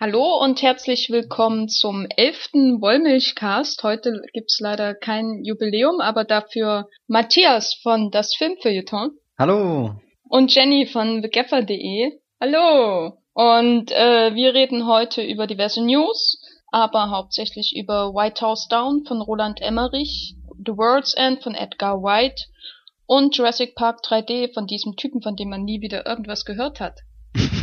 Hallo und herzlich willkommen zum elften Wollmilchcast. Heute gibt's leider kein Jubiläum, aber dafür Matthias von Das Filmfeuilleton. Hallo. Und Jenny von thegaffer.de. Hallo. Und äh, wir reden heute über diverse News, aber hauptsächlich über White House Down von Roland Emmerich, The World's End von Edgar White und Jurassic Park 3D von diesem Typen, von dem man nie wieder irgendwas gehört hat.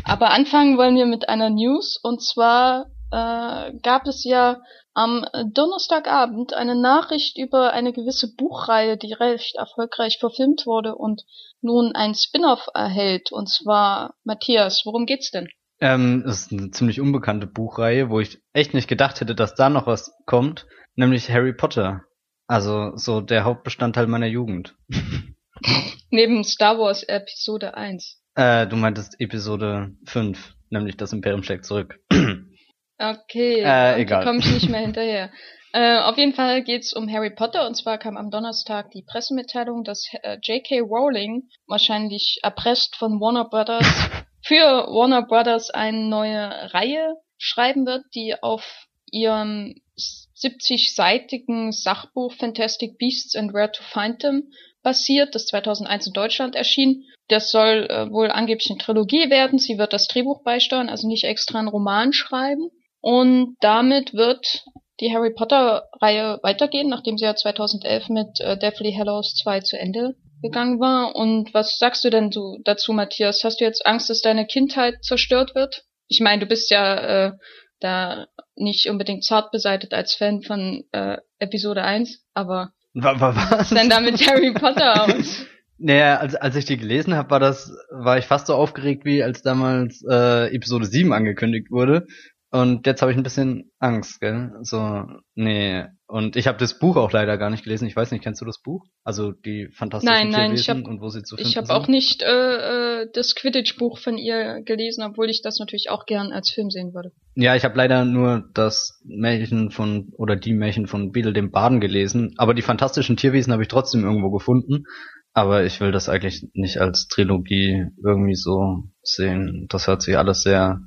Aber anfangen wollen wir mit einer News und zwar äh, gab es ja am Donnerstagabend eine Nachricht über eine gewisse Buchreihe, die recht erfolgreich verfilmt wurde und nun ein Spin-off erhält. Und zwar Matthias, worum geht's denn? Ähm, das ist eine ziemlich unbekannte Buchreihe, wo ich echt nicht gedacht hätte, dass da noch was kommt, nämlich Harry Potter. Also so der Hauptbestandteil meiner Jugend. Neben Star Wars Episode 1. Äh, du meintest Episode 5, nämlich das Imperium schlägt zurück. okay, äh, egal. komme ich nicht mehr hinterher. Äh, auf jeden Fall geht's um Harry Potter und zwar kam am Donnerstag die Pressemitteilung, dass äh, J.K. Rowling wahrscheinlich erpresst von Warner Brothers für Warner Brothers eine neue Reihe schreiben wird, die auf ihrem 70-seitigen Sachbuch Fantastic Beasts and Where to Find Them basiert, das 2001 in Deutschland erschien. Das soll äh, wohl angeblich eine Trilogie werden. Sie wird das Drehbuch beisteuern, also nicht extra einen Roman schreiben. Und damit wird die Harry Potter Reihe weitergehen, nachdem sie ja 2011 mit äh, Deathly Hallows 2 zu Ende gegangen war. Und was sagst du denn du dazu, Matthias? Hast du jetzt Angst, dass deine Kindheit zerstört wird? Ich meine, du bist ja äh, da nicht unbedingt zart beseitet als Fan von äh, Episode 1, aber was? was denn da mit Harry Potter aus? Naja, als, als ich die gelesen habe, war das, war ich fast so aufgeregt, wie als damals äh, Episode 7 angekündigt wurde. Und jetzt habe ich ein bisschen Angst, gell? So, nee. Und ich habe das Buch auch leider gar nicht gelesen. Ich weiß nicht, kennst du das Buch? Also die fantastischen nein, nein, Tierwesen ich hab, und wo sie zu finden Ich habe auch nicht äh, äh, das Quidditch-Buch von ihr gelesen, obwohl ich das natürlich auch gern als Film sehen würde. Ja, ich habe leider nur das Märchen von oder die Märchen von Beedle dem Baden gelesen, aber die fantastischen Tierwesen habe ich trotzdem irgendwo gefunden. Aber ich will das eigentlich nicht als Trilogie irgendwie so sehen. Das hört sich alles sehr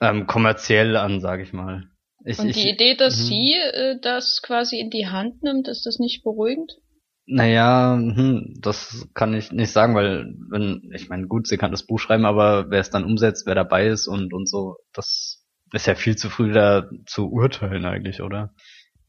ähm, kommerziell an, sage ich mal. Ich, Und ich, die Idee, dass mhm. sie äh, das quasi in die Hand nimmt, ist das nicht beruhigend? Naja, hm, das kann ich nicht sagen, weil wenn, ich meine, gut, sie kann das Buch schreiben, aber wer es dann umsetzt, wer dabei ist und und so, das ist ja viel zu früh da zu urteilen eigentlich, oder?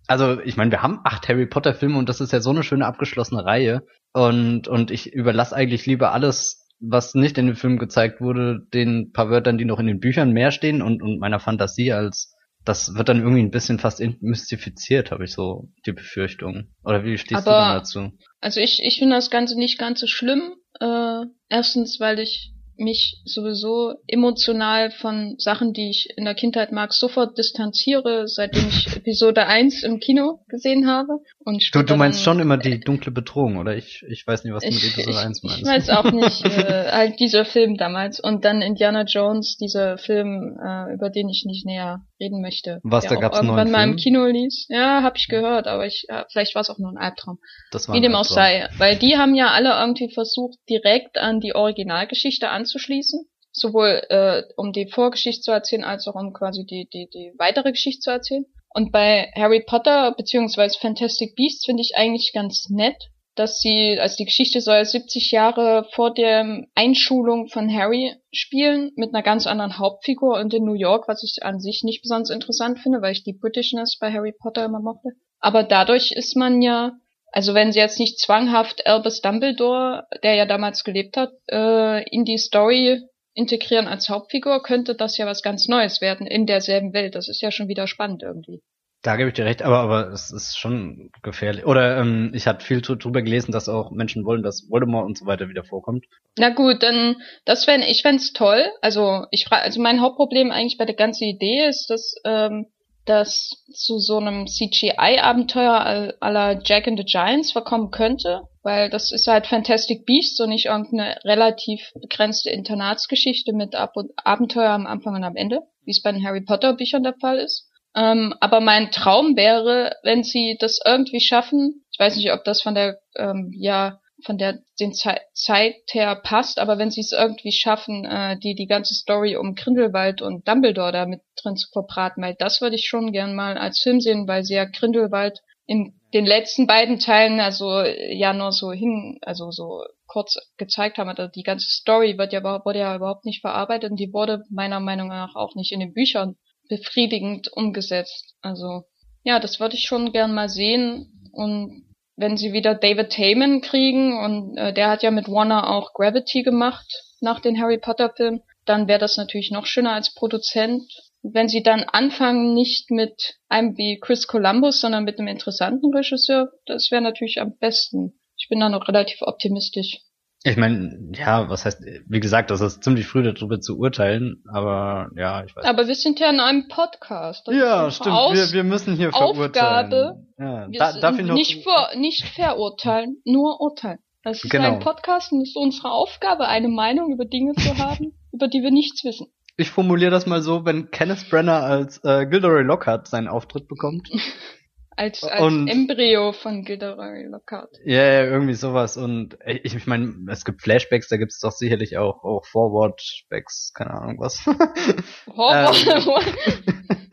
Also, ich meine, wir haben acht Harry Potter Filme und das ist ja so eine schöne abgeschlossene Reihe und und ich überlasse eigentlich lieber alles, was nicht in dem Film gezeigt wurde, den paar Wörtern, die noch in den Büchern mehr stehen und und meiner Fantasie als das wird dann irgendwie ein bisschen fast mystifiziert, habe ich so die Befürchtung. Oder wie stehst Aber- du denn dazu? Also ich, ich finde das Ganze nicht ganz so schlimm. Äh, erstens, weil ich mich sowieso emotional von Sachen, die ich in der Kindheit mag, sofort distanziere, seitdem ich Episode 1 im Kino gesehen habe. Und Du, du meinst dann- schon immer die dunkle Bedrohung, oder? Ich, ich weiß nicht, was du mit Ich, Episode ich, 1 meinst. ich weiß auch nicht, äh, halt dieser Film damals. Und dann Indiana Jones, dieser Film, äh, über den ich nicht näher reden möchte. Was, da gab's irgendwann mal im? Kino ließ. Ja, hab ich gehört, aber ich, ja, vielleicht war es auch nur ein Albtraum. das war Wie dem auch sei. Weil die haben ja alle irgendwie versucht, direkt an die Originalgeschichte anzuschließen. Sowohl äh, um die Vorgeschichte zu erzählen, als auch um quasi die, die, die weitere Geschichte zu erzählen. Und bei Harry Potter beziehungsweise Fantastic Beasts finde ich eigentlich ganz nett, dass sie, also die Geschichte soll 70 Jahre vor der Einschulung von Harry spielen, mit einer ganz anderen Hauptfigur und in New York, was ich an sich nicht besonders interessant finde, weil ich die Britishness bei Harry Potter immer mochte. Aber dadurch ist man ja, also wenn sie jetzt nicht zwanghaft Albus Dumbledore, der ja damals gelebt hat, äh, in die Story integrieren als Hauptfigur, könnte das ja was ganz Neues werden in derselben Welt. Das ist ja schon wieder spannend irgendwie. Da gebe ich dir recht, aber, aber es ist schon gefährlich. Oder ähm, ich hatte viel dr- drüber gelesen, dass auch Menschen wollen, dass Voldemort und so weiter wieder vorkommt. Na gut, dann das fänd, ich fänd's toll. Also ich frage, also mein Hauptproblem eigentlich bei der ganzen Idee ist, dass ähm, das zu so einem CGI-Abenteuer la Jack and the Giants verkommen könnte, weil das ist halt Fantastic Beasts und nicht irgendeine relativ begrenzte Internatsgeschichte mit Ab Abenteuer am Anfang und am Ende, wie es bei den Harry Potter Büchern der Fall ist. Ähm, aber mein Traum wäre, wenn sie das irgendwie schaffen, ich weiß nicht, ob das von der ähm, ja von der den Ze Zeit her passt, aber wenn sie es irgendwie schaffen, äh, die die ganze Story um Grindelwald und Dumbledore da mit drin zu verbraten, weil das würde ich schon gern mal als Film sehen, weil sie ja Grindelwald in den letzten beiden Teilen also ja nur so hin, also so kurz gezeigt haben. Also die ganze Story wird ja, wurde ja überhaupt nicht verarbeitet und die wurde meiner Meinung nach auch nicht in den Büchern befriedigend umgesetzt. Also ja, das würde ich schon gern mal sehen und wenn sie wieder David Heyman kriegen und äh, der hat ja mit Warner auch Gravity gemacht nach den Harry Potter Filmen, dann wäre das natürlich noch schöner als Produzent. Wenn sie dann anfangen, nicht mit einem wie Chris Columbus, sondern mit einem interessanten Regisseur, das wäre natürlich am besten. Ich bin da noch relativ optimistisch. Ich meine, ja, was heißt, wie gesagt, das ist ziemlich früh darüber zu urteilen, aber ja, ich weiß. Aber wir sind ja in einem Podcast. Ja, stimmt. wir, wir müssen hier Aufgabe. Ja, da, darf ich noch nicht, vor, nicht verurteilen, nur urteilen. Das ist genau. ein Podcast und es ist unsere Aufgabe, eine Meinung über Dinge zu haben, über die wir nichts wissen. Ich formuliere das mal so, wenn Kenneth Brenner als äh, Gilderoy Lockhart seinen Auftritt bekommt, Als, als und, Embryo von Gilderoy Lockhart. Ja, yeah, irgendwie sowas. Und ich, ich meine, es gibt Flashbacks, da gibt es doch sicherlich auch, auch Forwardbacks, keine Ahnung was. Forward?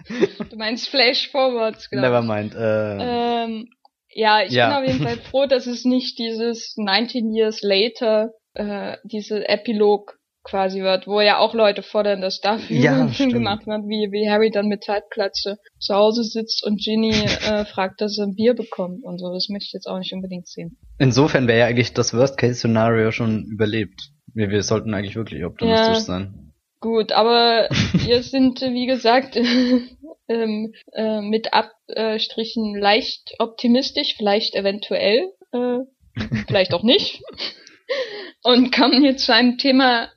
ähm. du meinst Flash Forwards, genau. Never mind. Äh, ähm, ja, ich ja. bin auf jeden Fall froh, dass es nicht dieses 19 Years Later, äh, diese Epilog quasi wird, wo ja auch Leute fordern, dass dafür ja, gemacht wird, wie, wie Harry dann mit Zeitplatze zu Hause sitzt und Ginny äh, fragt, dass er ein Bier bekommt und so. Das möchte ich jetzt auch nicht unbedingt sehen. Insofern wäre ja eigentlich das Worst-Case-Szenario schon überlebt. Wir, wir sollten eigentlich wirklich optimistisch ja, sein. Gut, aber wir sind, wie gesagt, ähm, äh, mit Abstrichen leicht optimistisch, vielleicht eventuell, äh, vielleicht auch nicht. Und kommen hier zu einem Thema,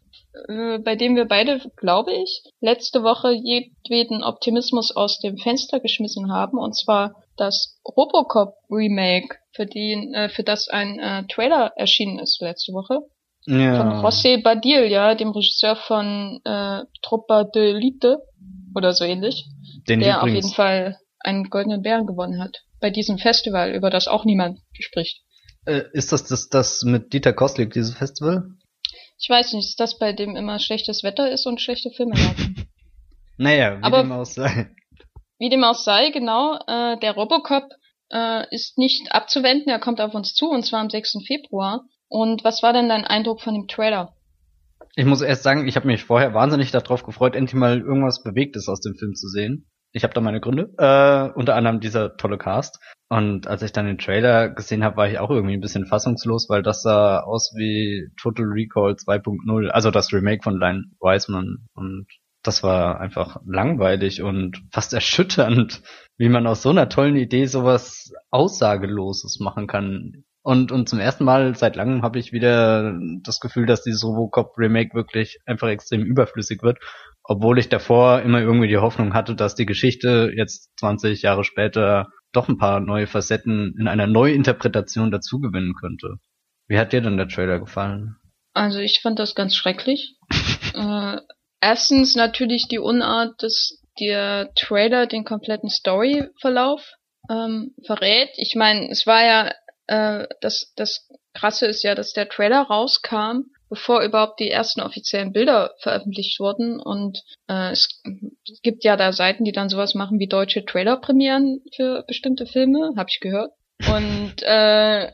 äh, bei dem wir beide, glaube ich, letzte Woche jedweden Optimismus aus dem Fenster geschmissen haben, und zwar das Robocop Remake, für den, äh, für das ein äh, Trailer erschienen ist letzte Woche. Ja. Von José Badilla, dem Regisseur von äh, Tropa de Elite oder so ähnlich, den der auf jeden Fall einen goldenen Bären gewonnen hat bei diesem Festival, über das auch niemand spricht. Äh, ist das, das das mit Dieter Kostlik, dieses Festival? Ich weiß nicht, ist das bei dem immer schlechtes Wetter ist und schlechte Filme laufen? naja, wie Aber dem auch sei. Wie dem auch sei, genau. Äh, der Robocop äh, ist nicht abzuwenden, er kommt auf uns zu und zwar am 6. Februar. Und was war denn dein Eindruck von dem Trailer? Ich muss erst sagen, ich habe mich vorher wahnsinnig darauf gefreut, endlich mal irgendwas Bewegtes aus dem Film zu sehen. Ich habe da meine Gründe. Äh, unter anderem dieser tolle Cast. Und als ich dann den Trailer gesehen habe, war ich auch irgendwie ein bisschen fassungslos, weil das sah aus wie Total Recall 2.0, also das Remake von Line Wiseman. Und das war einfach langweilig und fast erschütternd, wie man aus so einer tollen Idee sowas Aussageloses machen kann. Und, und zum ersten Mal seit langem habe ich wieder das Gefühl, dass dieses Robocop Remake wirklich einfach extrem überflüssig wird obwohl ich davor immer irgendwie die Hoffnung hatte, dass die Geschichte jetzt 20 Jahre später doch ein paar neue Facetten in einer Neuinterpretation dazu gewinnen könnte. Wie hat dir denn der Trailer gefallen? Also ich fand das ganz schrecklich. äh, erstens natürlich die Unart, dass der Trailer den kompletten Storyverlauf ähm, verrät. Ich meine, es war ja äh, das das krasse ist ja, dass der Trailer rauskam bevor überhaupt die ersten offiziellen Bilder veröffentlicht wurden. Und äh, es gibt ja da Seiten, die dann sowas machen wie deutsche Trailer-Premieren für bestimmte Filme, habe ich gehört. Und äh,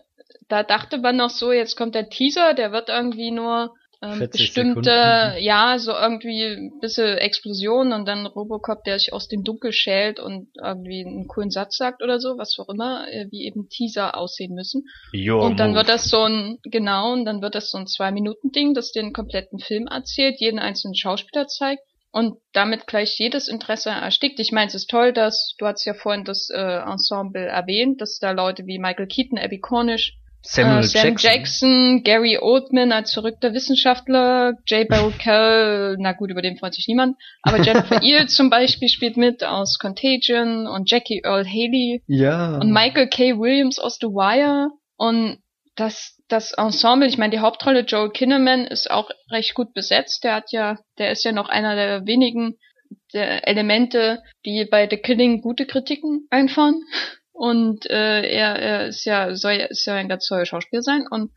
da dachte man noch so, jetzt kommt der Teaser, der wird irgendwie nur ähm, bestimmte, Sekunden. ja, so irgendwie ein bisschen Explosion und dann Robocop, der sich aus dem Dunkel schält und irgendwie einen coolen Satz sagt oder so, was auch immer, äh, wie eben Teaser aussehen müssen. Your und dann move. wird das so ein, genau, und dann wird das so ein Zwei-Minuten-Ding, das den kompletten Film erzählt, jeden einzelnen Schauspieler zeigt und damit gleich jedes Interesse erstickt. Ich meine, es ist toll, dass, du hast ja vorhin das äh, Ensemble erwähnt, dass da Leute wie Michael Keaton, Abby Cornish, Samuel äh, Sam Jackson. Jackson. Gary Oldman als verrückter Wissenschaftler, Jay Baruchel, na gut, über den freut sich niemand, aber Jennifer Eel zum Beispiel spielt mit aus Contagion und Jackie Earl Haley ja. und Michael K. Williams aus The Wire und das das Ensemble, ich meine die Hauptrolle Joel Kinnaman ist auch recht gut besetzt, der hat ja, der ist ja noch einer der wenigen der Elemente, die bei The Killing gute Kritiken einfahren. Und äh, er, er ist ja, soll ist ja ein ganz toller Schauspieler sein. Und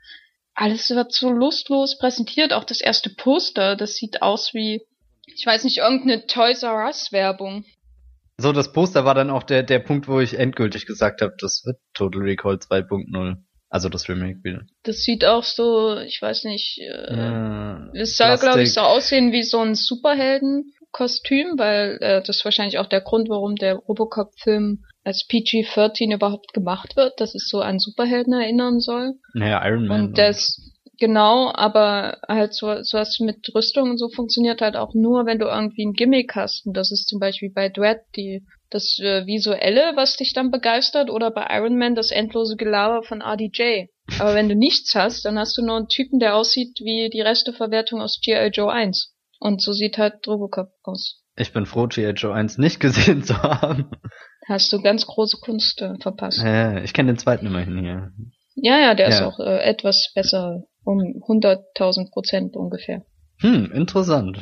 alles wird so lustlos präsentiert. Auch das erste Poster, das sieht aus wie, ich weiß nicht, irgendeine Toys R Us Werbung. So, das Poster war dann auch der, der Punkt, wo ich endgültig gesagt habe, das wird Total Recall 2.0. Also das Remake wieder. Das sieht auch so, ich weiß nicht, äh, Ja, es soll, glaube ich, so aussehen wie so ein Superhelden-Kostüm, weil äh, das ist wahrscheinlich auch der Grund, warum der Robocop-Film als PG-13 überhaupt gemacht wird, dass es so an Superhelden erinnern soll. Naja, Iron Man. Und das, genau, aber halt so, so was mit Rüstung und so funktioniert halt auch nur, wenn du irgendwie ein Gimmick hast. Und das ist zum Beispiel bei Dread die, das äh, Visuelle, was dich dann begeistert, oder bei Iron Man das endlose Gelaber von RDJ. Aber wenn du nichts hast, dann hast du nur einen Typen, der aussieht wie die Resteverwertung aus G.I. Joe 1. Und so sieht halt Robocop aus. Ich bin froh, G.I. Joe 1 nicht gesehen zu haben. Hast du ganz große Kunst äh, verpasst. Ja, ich kenne den zweiten immerhin hier. Ja, ja, der ist Ja. auch äh, etwas besser, um 100.000 Prozent ungefähr. Hm, interessant.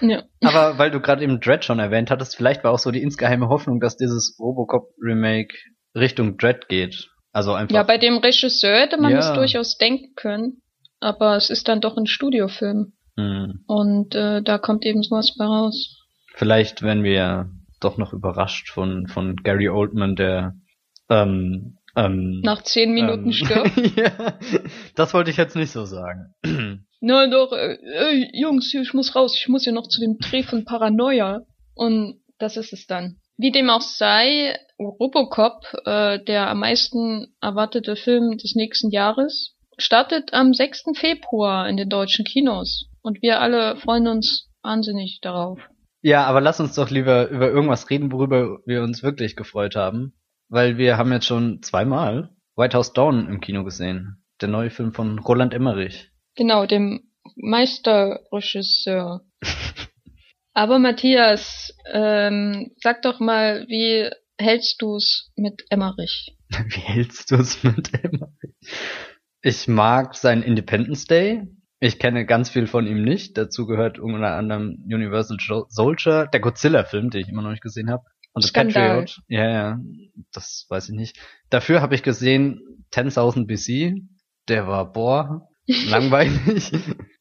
Ja. Aber weil du gerade eben Dread schon erwähnt hattest, vielleicht war auch so die insgeheime Hoffnung, dass dieses Robocop-Remake Richtung Dread geht. Also einfach. Ja, bei dem Regisseur hätte man Ja. es durchaus denken können, aber es ist dann doch ein Studiofilm hm, und äh, da kommt eben sowas bei raus. vielleicht werden wir doch noch überrascht von, von Gary Oldman, der ähm, ähm, Nach zehn Minuten ähm, stirbt. ja, das wollte ich jetzt nicht so sagen. Nein, doch, äh, äh, Jungs, ich muss raus, ich muss ja noch zu dem Dreh von Paranoia. Und das ist es dann. Wie dem auch sei, Robocop, äh, der am meisten erwartete Film des nächsten Jahres, startet am 6. Februar in den deutschen Kinos. Und wir alle freuen uns wahnsinnig darauf. Ja, aber lass uns doch lieber über irgendwas reden, worüber wir uns wirklich gefreut haben. Weil wir haben jetzt schon zweimal White House Dawn im Kino gesehen. Der neue Film von Roland Emmerich. Genau, dem Meisterregisseur. Aber Matthias, ähm, sag doch mal, wie hältst du's mit Emmerich? Wie hältst du es mit Emmerich? Ich mag sein Independence Day. Ich kenne ganz viel von ihm nicht. Dazu gehört unter anderem Universal Soldier, der Godzilla-Film, den ich immer noch nicht gesehen habe. Und The Skandal. Patriot. Ja, ja, das weiß ich nicht. Dafür habe ich gesehen 10.000 BC. Der war, boah, langweilig.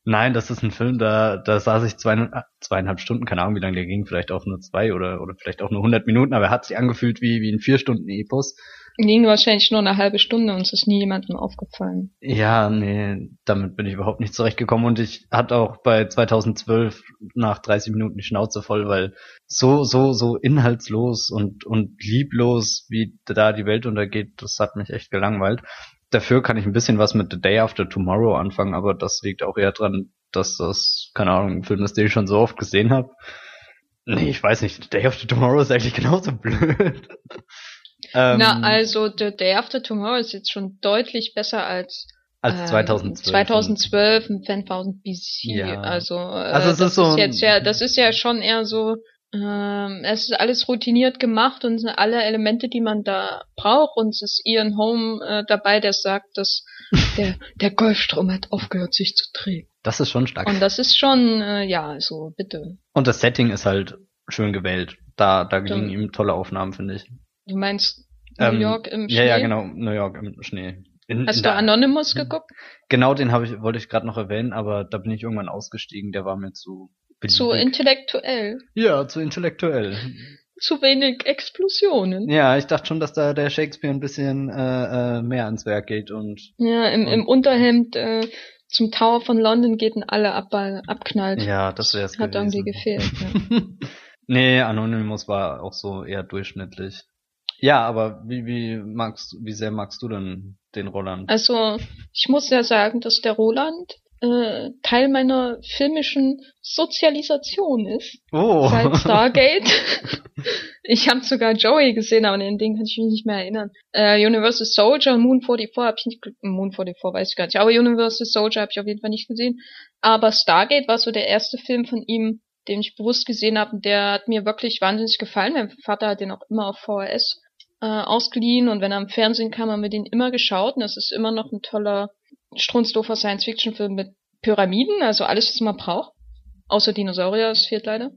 Nein, das ist ein Film, da, da saß ich zweieinhalb, zweieinhalb Stunden, keine Ahnung, wie lange der ging, vielleicht auch nur zwei oder, oder vielleicht auch nur 100 Minuten, aber er hat sich angefühlt wie, wie ein vier Stunden Epos. Ging wahrscheinlich nur eine halbe Stunde und es ist nie jemandem aufgefallen. Ja, nee, damit bin ich überhaupt nicht zurechtgekommen und ich hatte auch bei 2012 nach 30 Minuten die Schnauze voll, weil so, so, so inhaltslos und, und lieblos, wie da die Welt untergeht, das hat mich echt gelangweilt. Dafür kann ich ein bisschen was mit The Day After Tomorrow anfangen, aber das liegt auch eher dran, dass das, keine Ahnung, ein Film ist, den ich schon so oft gesehen habe. Nee, ich weiß nicht, The Day After Tomorrow ist eigentlich genauso blöd. Ähm, Na, also The Day After Tomorrow ist jetzt schon deutlich besser als als ähm, 2012. 2012 und 10.000 BC. Ja. Also, äh, Also das ist so- jetzt ja, das ist ja schon eher so, ähm, es ist alles routiniert gemacht und sind alle Elemente, die man da braucht und es ist Ian Holm äh, dabei, der sagt, dass der, der Golfstrom hat aufgehört sich zu drehen. Das ist schon stark. Und das ist schon, äh, ja, also bitte. Und das Setting ist halt schön gewählt. Da, da gelingen ihm tolle Aufnahmen, finde ich. Du meinst New Ähm, York im Schnee? Ja, ja, genau, New York im Schnee. In, Hast in du Anonymous geguckt? Genau, den habe ich, wollte ich gerade noch erwähnen, aber da bin ich irgendwann ausgestiegen, der war mir zu Zu beliebig. intellektuell. Ja, zu intellektuell. Zu wenig Explosionen. Ja, ich dachte schon, dass da der Shakespeare ein bisschen äh, äh, mehr ans Werk geht und Ja, im, im Und- Unterhemd äh, zum Tower von London geht und alle ab, abknallt. ja, das wäre es Hat irgendwie gefehlt. Ja. nee, Anonymous war auch so eher durchschnittlich. Ja, aber wie, wie magst wie sehr magst du denn den Roland? Also, ich muss ja sagen, dass der Roland äh, Teil meiner filmischen Sozialisation ist. Oh. Seit Stargate. ich habe sogar Joey gesehen, aber an den kann ich mich nicht mehr erinnern. Äh, Universal Soldier Moon 44 habe ich nicht Moon 44 weiß ich gar nicht, aber Universal Soldier habe ich auf jeden Fall nicht gesehen. Aber Stargate war so der erste Film von ihm, den ich bewusst gesehen habe und der hat mir wirklich wahnsinnig gefallen. Mein Vater hat den auch immer auf VHS äh, ausgeliehen und wenn er im Fernsehen kam, haben wir den immer geschaut und das ist immer noch ein toller Strunzdorfer Science-Fiction-Film mit Pyramiden, also alles, was man braucht. Außer Dinosaurier, es fehlt leider.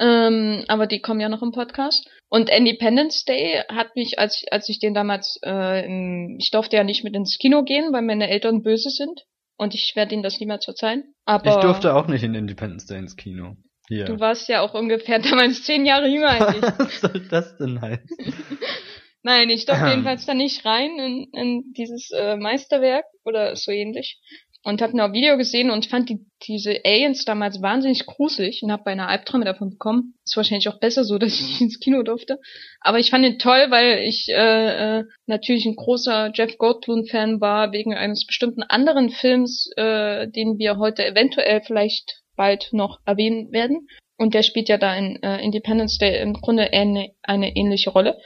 Ähm, aber die kommen ja noch im Podcast. Und Independence Day hat mich, als, als ich den damals, äh, im, ich durfte ja nicht mit ins Kino gehen, weil meine Eltern böse sind. und ich werde ihm das niemals verzeihen. Aber ich durfte auch nicht in Independence Day ins Kino. Hier. Du warst ja auch ungefähr damals zehn Jahre jünger als ich. Was soll das denn heißen? Nein, ich durfte jedenfalls da nicht rein in, in dieses äh, Meisterwerk oder so ähnlich. Und habe noch ein Video gesehen und fand die, diese Aliens damals wahnsinnig gruselig und habe beinahe Albträume davon bekommen. Ist wahrscheinlich auch besser so, dass ich nicht ins Kino durfte. Aber ich fand ihn toll, weil ich äh, äh, natürlich ein großer Jeff Goldblum-Fan war, wegen eines bestimmten anderen Films, äh, den wir heute eventuell vielleicht bald noch erwähnen werden. Und der spielt ja da in äh, Independence Day im Grunde eine, eine ähnliche Rolle.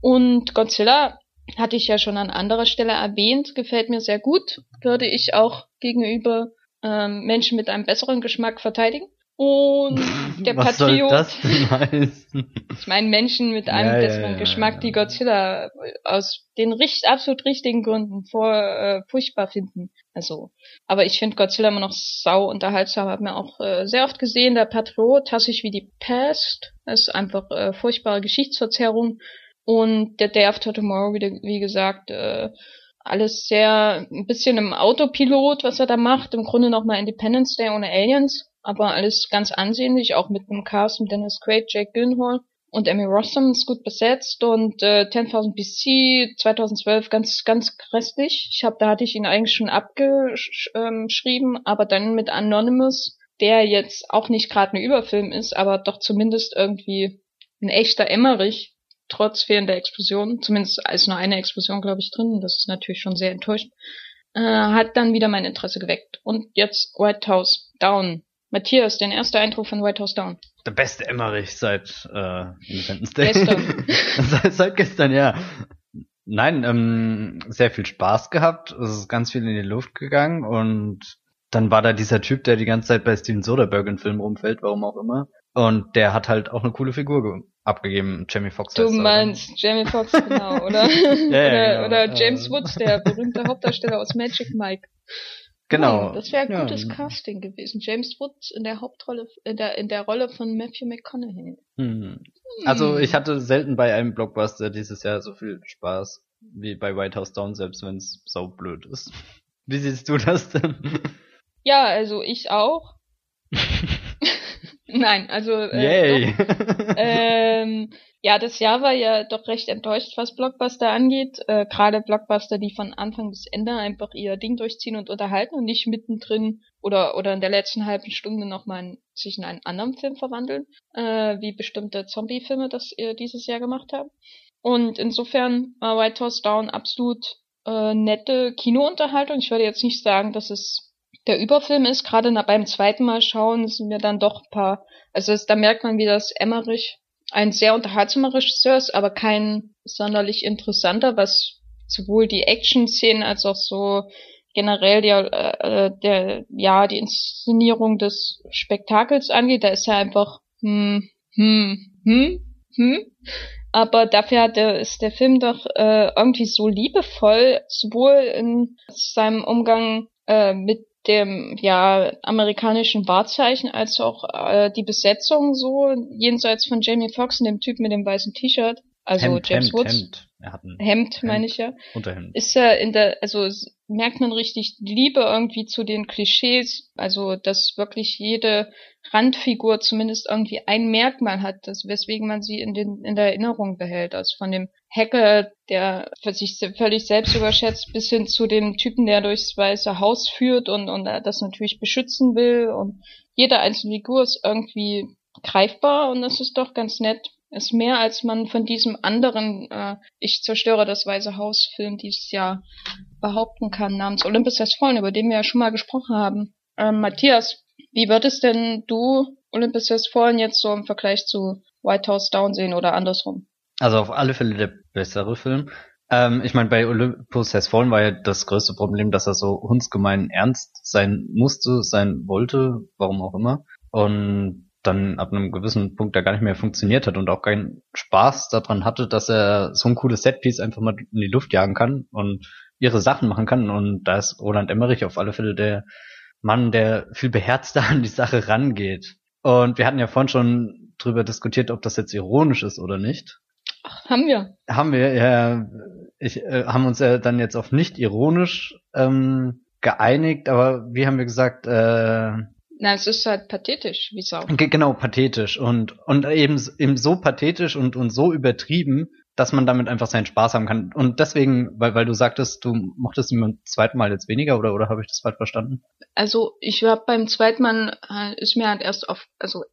Und Godzilla hatte ich ja schon an anderer Stelle erwähnt, gefällt mir sehr gut, würde ich auch gegenüber ähm, Menschen mit einem besseren Geschmack verteidigen. Und der Was Patriot. soll das denn heißen? Ich meine Menschen mit einem Ja, besseren ja, Geschmack, ja. die Godzilla aus den richt absolut richtigen Gründen vor äh, furchtbar finden. Also, aber ich finde Godzilla immer noch sau unterhaltsam. Hab mir auch äh, sehr oft gesehen. Der Patriot hasse ich wie die Pest. Das ist einfach äh, furchtbare Geschichtsverzerrung. Und der Day After Tomorrow, wie, wie gesagt, äh, alles sehr ein bisschen im Autopilot, was er da macht. Im Grunde nochmal Independence Day ohne Aliens, aber alles ganz ansehnlich, auch mit einem Cast mit Dennis Quaid, Jake Gyllenhaal und Emmy Rossum ist gut besetzt und äh, 10.000 BC 2012 ganz ganz grässlich. Ich habe da hatte ich ihn eigentlich schon abgeschrieben, aber dann mit Anonymous, der jetzt auch nicht gerade ein Überfilm ist, aber doch zumindest irgendwie ein echter Emmerich trotz fehlender Explosion, zumindest ist nur eine Explosion, glaube ich, drin. Das ist natürlich schon sehr enttäuschend. Äh, hat dann wieder mein Interesse geweckt. Und jetzt White House Down. Matthias, dein erster Eindruck von White House Down. Der beste Emmerich seit äh, Independence Day. Gestern. seit, seit gestern, ja. Nein, ähm, sehr viel Spaß gehabt. Es ist ganz viel in die Luft gegangen und dann war da dieser Typ, der die ganze Zeit bei Steven Soderbergh in Filmen rumfällt, warum auch immer. Und der hat halt auch eine coole Figur ge- abgegeben. Jamie Foxx. Du er, oder? meinst Jamie Foxx, genau, oder? ja, oder, genau. oder James Äh. Woods, der berühmte Hauptdarsteller aus Magic Mike. Genau. Hm, das wäre ein Ja. gutes Casting gewesen. James Woods in der Hauptrolle, in der, in der Rolle von Matthew McConaughey. Hm. Also ich hatte selten bei einem Blockbuster dieses Jahr so viel Spaß wie bei White House Down, selbst wenn es so blöd ist. Wie siehst du das denn? Ja, also ich auch. Nein, also äh, ähm, ja, das Jahr war ja doch recht enttäuscht, was Blockbuster angeht. Äh, Gerade Blockbuster, die von Anfang bis Ende einfach ihr Ding durchziehen und unterhalten und nicht mittendrin oder oder in der letzten halben Stunde nochmal sich in einen anderen Film verwandeln, äh, wie bestimmte Zombie-Filme das äh, dieses Jahr gemacht haben. Und insofern war White House Down absolut äh, nette Kinounterhaltung. Ich würde jetzt nicht sagen, dass es der Überfilm ist. Gerade beim zweiten Mal schauen sind mir dann doch ein paar, also es, da merkt man, wie das Emmerich ein sehr unterhaltsamer Regisseur ist, aber kein sonderlich interessanter, was sowohl die Action-Szenen als auch so generell der, äh, der, ja, die Inszenierung des Spektakels angeht. Da ist er einfach, hm, hm, hm, hm. Aber dafür hat der, ist der Film doch äh, irgendwie so liebevoll, sowohl in seinem Umgang äh, mit dem ja amerikanischen Wahrzeichen als auch äh, die Besetzung so jenseits von Jamie Foxx und dem Typ mit dem weißen T-Shirt, also Hemd, James Hemd, Woods. Hemd. Er hat ein Hemd, meine ich ja. Unterhemd. ist er in der, also merkt man richtig Liebe irgendwie zu den Klischees, also dass wirklich jede Randfigur zumindest irgendwie ein Merkmal hat, das, weswegen man sie in, den, in der Erinnerung behält. Also von dem Hacker, der für sich völlig selbst überschätzt, bis hin zu dem Typen, der durchs Weiße Haus führt und, und das natürlich beschützen will. Und jede einzelne Figur ist irgendwie greifbar und das ist doch ganz nett. Ist mehr, als man von diesem anderen äh, Ich zerstöre das Weiße Haus Film dieses Jahr behaupten kann, namens Olympus Has Fallen, über den wir ja schon mal gesprochen haben. Ähm, Matthias, wie würdest denn du Olympus Has Fallen jetzt so im Vergleich zu White House Down sehen oder andersrum? Also auf alle Fälle der bessere Film. Ähm, ich meine, bei Olympus Has Fallen war ja das größte Problem, dass er so hundsgemein ernst sein musste, sein wollte, warum auch immer. Und dann ab einem gewissen Punkt da gar nicht mehr funktioniert hat und auch keinen Spaß daran hatte, dass er so ein cooles Setpiece einfach mal in die Luft jagen kann und ihre Sachen machen kann. Und da ist Roland Emmerich auf alle Fälle der Mann, der viel beherzter an die Sache rangeht. Und wir hatten ja vorhin schon drüber diskutiert, ob das jetzt ironisch ist oder nicht. Ach, haben wir. Haben wir, ja, ich, äh, haben uns ja dann jetzt auf nicht ironisch ähm, geeinigt, aber wie haben wir gesagt, äh, na, es ist halt pathetisch, wie Sau. Genau, pathetisch und und eben eben so pathetisch und und so übertrieben, dass man damit einfach seinen Spaß haben kann. Und deswegen, weil weil du sagtest, du mochtest ihn beim zweiten Mal jetzt weniger oder oder habe ich das falsch verstanden? Also ich habe beim zweiten Mal äh, ist mir halt erst auf also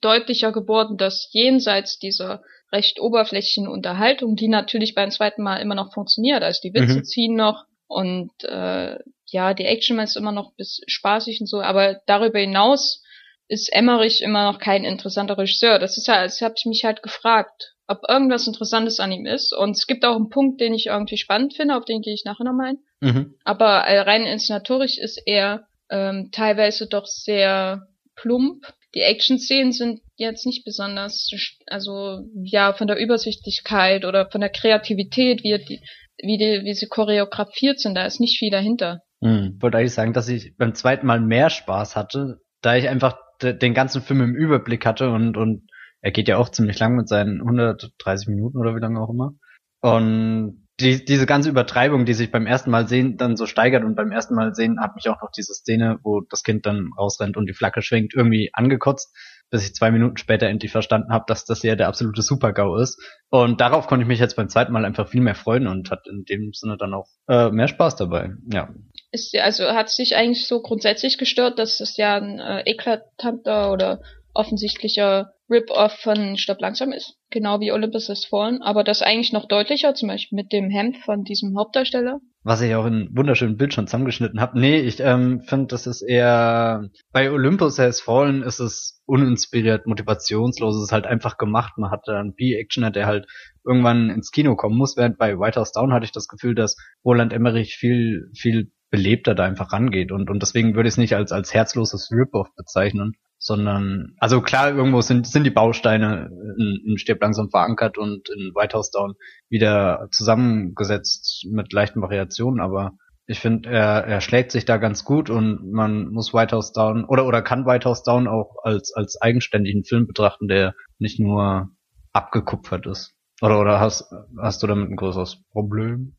deutlicher geworden, dass jenseits dieser recht oberflächlichen Unterhaltung, die natürlich beim zweiten Mal immer noch funktioniert, also die Witze mhm. ziehen noch und äh, ja, die Action ist immer noch bis spaßig und so, aber darüber hinaus ist Emmerich immer noch kein interessanter Regisseur. Das ist ja, das habe ich mich halt gefragt, ob irgendwas Interessantes an ihm ist. Und es gibt auch einen Punkt, den ich irgendwie spannend finde, auf den gehe ich nachher noch ein. Mhm. Aber äh, rein inszenatorisch ist er ähm, teilweise doch sehr plump. Die Action-Szenen sind jetzt nicht besonders, also ja, von der Übersichtlichkeit oder von der Kreativität, wie, die, wie, die, wie sie choreografiert sind, da ist nicht viel dahinter. Hm. Ich wollte eigentlich sagen, dass ich beim zweiten Mal mehr Spaß hatte, da ich einfach den ganzen Film im Überblick hatte und, und er geht ja auch ziemlich lang mit seinen 130 Minuten oder wie lange auch immer. Und die, diese ganze Übertreibung, die sich beim ersten Mal sehen dann so steigert und beim ersten Mal sehen hat mich auch noch diese Szene, wo das Kind dann rausrennt und die Flagge schwenkt, irgendwie angekotzt, bis ich zwei Minuten später endlich verstanden habe, dass das ja der absolute Super-GAU ist. Und darauf konnte ich mich jetzt beim zweiten Mal einfach viel mehr freuen und hat in dem Sinne dann auch äh, mehr Spaß dabei. Ja. Ist also hat sich eigentlich so grundsätzlich gestört, dass es ja ein äh, eklatanter oder offensichtlicher Rip-Off von Stopp langsam ist, genau wie Olympus Has Fallen, aber das eigentlich noch deutlicher, zum Beispiel mit dem Hemd von diesem Hauptdarsteller. Was ich auch in wunderschönen Bild schon zusammengeschnitten habe. Nee, ich ähm, finde, das ist eher bei Olympus Has Fallen ist es uninspiriert, motivationslos, es ist halt einfach gemacht. Man hat einen B-Actioner, der halt irgendwann ins Kino kommen muss, während bei White House Down hatte ich das Gefühl, dass Roland Emmerich viel, viel belebter da einfach rangeht und, und deswegen würde ich es nicht als, als herzloses Rip-Off bezeichnen sondern also klar irgendwo sind sind die Bausteine in, in Stirb langsam verankert und in White House Down wieder zusammengesetzt mit leichten Variationen, aber ich finde er er schlägt sich da ganz gut und man muss White House Down oder oder kann White House Down auch als als eigenständigen Film betrachten, der nicht nur abgekupfert ist. Oder oder hast hast du damit ein größeres Problem?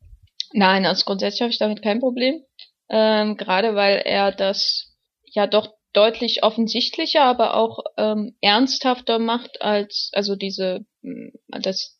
Nein, also grundsätzlich habe ich damit kein Problem. Ähm, gerade weil er das ja doch deutlich offensichtlicher, aber auch ähm, ernsthafter macht als also diese hm, das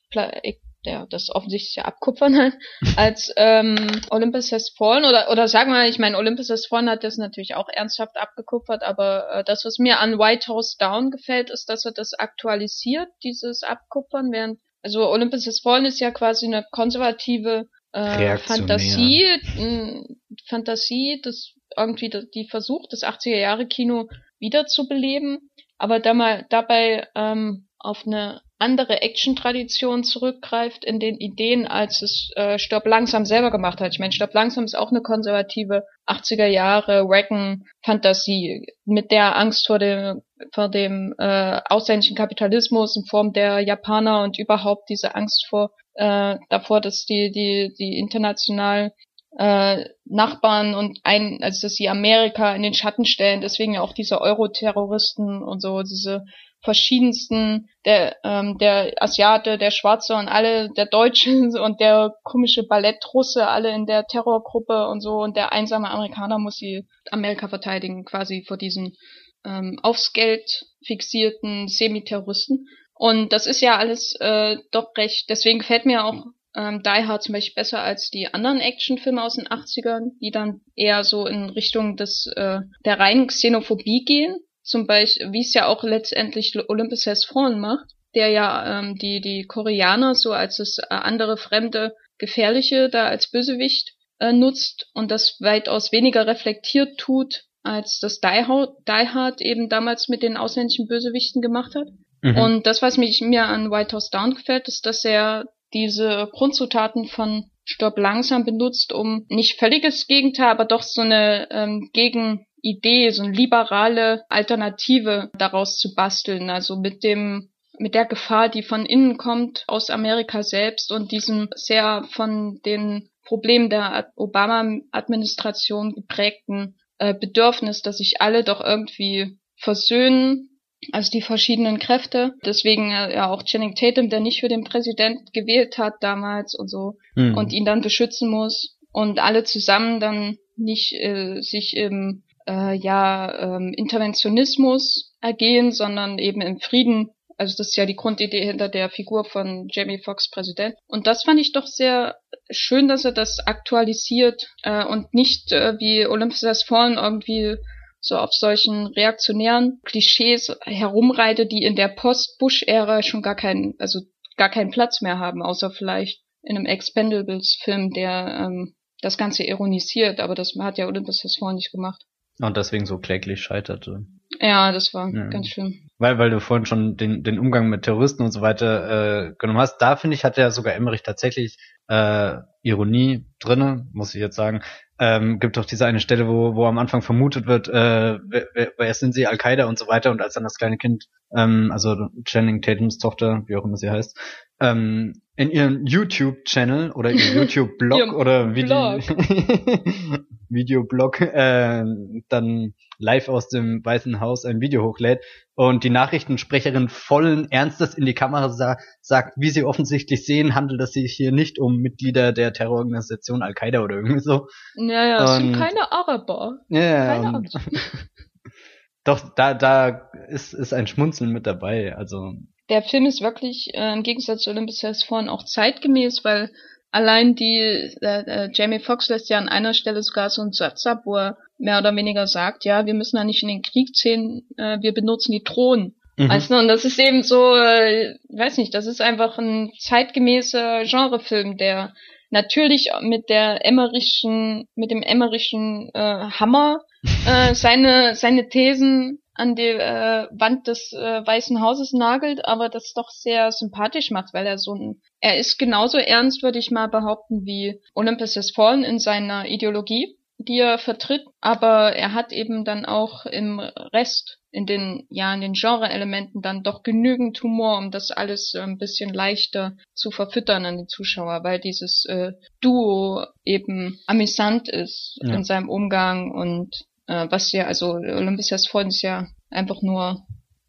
ja, das offensichtliche Abkupfern halt, als ähm, Olympus Has Fallen oder oder sagen wir, ich meine Olympus Has Fallen hat das natürlich auch ernsthaft abgekupfert, aber äh, das was mir an White House Down gefällt, ist, dass er das aktualisiert, dieses Abkupfern, während also Olympus Has Fallen ist ja quasi eine konservative äh, Fantasie, äh, Fantasie, das irgendwie die versucht, das 80er Jahre Kino wiederzubeleben, aber da mal, dabei ähm, auf eine andere Action-Tradition zurückgreift in den Ideen, als es äh, Stopp langsam selber gemacht hat. Ich meine, Stopp langsam ist auch eine konservative 80er Jahre Wagon-Fantasie mit der Angst vor dem vor dem äh, ausländischen Kapitalismus in Form der Japaner und überhaupt diese Angst vor äh, davor, dass die die die internationalen äh, Nachbarn und ein, also dass sie Amerika in den Schatten stellen, deswegen ja auch diese Euro-Terroristen und so, diese verschiedensten, der, ähm, der Asiate, der Schwarze und alle, der Deutsche und der komische Ballettrusse, alle in der Terrorgruppe und so und der einsame Amerikaner muss sie Amerika verteidigen, quasi vor diesen ähm, aufs Geld fixierten Semiterroristen. Und das ist ja alles äh, doch recht, deswegen gefällt mir auch ähm, Die Hard zum Beispiel besser als die anderen Actionfilme aus den 80ern, die dann eher so in Richtung des äh, der reinen Xenophobie gehen. Zum Beispiel, wie es ja auch letztendlich Olympus Has Fallen macht, der ja ähm, die, die Koreaner so als das äh, andere fremde Gefährliche da als Bösewicht äh, nutzt und das weitaus weniger reflektiert tut, als das Die Hard, Die Hard eben damals mit den ausländischen Bösewichten gemacht hat. Mhm. Und das, was mich mir an White House Down gefällt, ist, dass er diese Grundzutaten von Stopp langsam benutzt, um nicht völliges Gegenteil, aber doch so eine ähm, Gegenidee, so eine liberale Alternative daraus zu basteln. Also mit dem mit der Gefahr, die von innen kommt, aus Amerika selbst und diesem sehr von den Problemen der Obama-Administration geprägten äh, Bedürfnis, dass sich alle doch irgendwie versöhnen also die verschiedenen Kräfte. Deswegen äh, ja auch Channing Tatum, der nicht für den Präsident gewählt hat damals und so mhm. und ihn dann beschützen muss und alle zusammen dann nicht äh, sich im äh, ja ähm, Interventionismus ergehen, sondern eben im Frieden. Also das ist ja die Grundidee hinter der Figur von Jamie Foxx Präsident. Und das fand ich doch sehr schön, dass er das aktualisiert äh, und nicht äh, wie Olympus Has Fallen irgendwie so auf solchen reaktionären Klischees herumreitet, die in der Post-Bush-Ära schon gar keinen, also gar keinen Platz mehr haben, außer vielleicht in einem Expendables-Film, der ähm, das Ganze ironisiert, aber das hat ja Olympus Has Fallen nicht gemacht. Und deswegen so kläglich scheiterte. Ja, das war ja. ganz schön. Weil, weil du vorhin schon den, den Umgang mit Terroristen und so weiter äh, genommen hast. Da finde ich, hat ja sogar Emmerich tatsächlich äh, Ironie drinne, muss ich jetzt sagen. Ähm, gibt doch diese eine Stelle, wo, wo am Anfang vermutet wird, äh, wer, wer, wer sind sie, Al-Qaida und so weiter. Und als dann das kleine Kind, ähm, also Channing Tatums Tochter, wie auch immer sie heißt, ähm, in ihrem YouTube-Channel oder ihrem YouTube-Blog oder Video Videoblog äh, dann live aus dem Weißen Haus ein Video hochlädt und die Nachrichtensprecherin vollen Ernstes in die Kamera sa sagt, wie sie offensichtlich sehen, handelt es sich hier nicht um Mitglieder der Terrororganisation Al-Qaida oder irgendwie so. Ja, ja, es sind keine Araber. Ja, keine und, Doch, da, da ist, ist ein Schmunzeln mit dabei, also. Der Film ist wirklich, äh, im Gegensatz zu Olympus Has Fallen auch zeitgemäß, weil Allein die, äh, äh, Jamie Foxx lässt ja an einer Stelle sogar so einen Satz ab, wo er mehr oder weniger sagt, ja, wir müssen da nicht in den Krieg ziehen, äh, wir benutzen die Drohnen. Mhm. Weißt du, und das ist eben so, äh, weiß nicht, das ist einfach ein zeitgemäßer Genrefilm, der natürlich mit der emmerischen, mit dem emmerischen äh, Hammer äh, seine, seine Thesen an die äh, Wand des äh, Weißen Hauses nagelt, aber das doch sehr sympathisch macht, weil er so ein, er ist genauso ernst, würde ich mal behaupten, wie Olympus Has Fallen in seiner Ideologie, die er vertritt, aber er hat eben dann auch im Rest, in den, ja, in den Genre-Elementen dann doch genügend Humor, um das alles äh, ein bisschen leichter zu verfüttern an den Zuschauer, weil dieses äh, Duo eben amüsant ist ja. in seinem Umgang und äh, was ja, also Olympias Freund ist ja einfach nur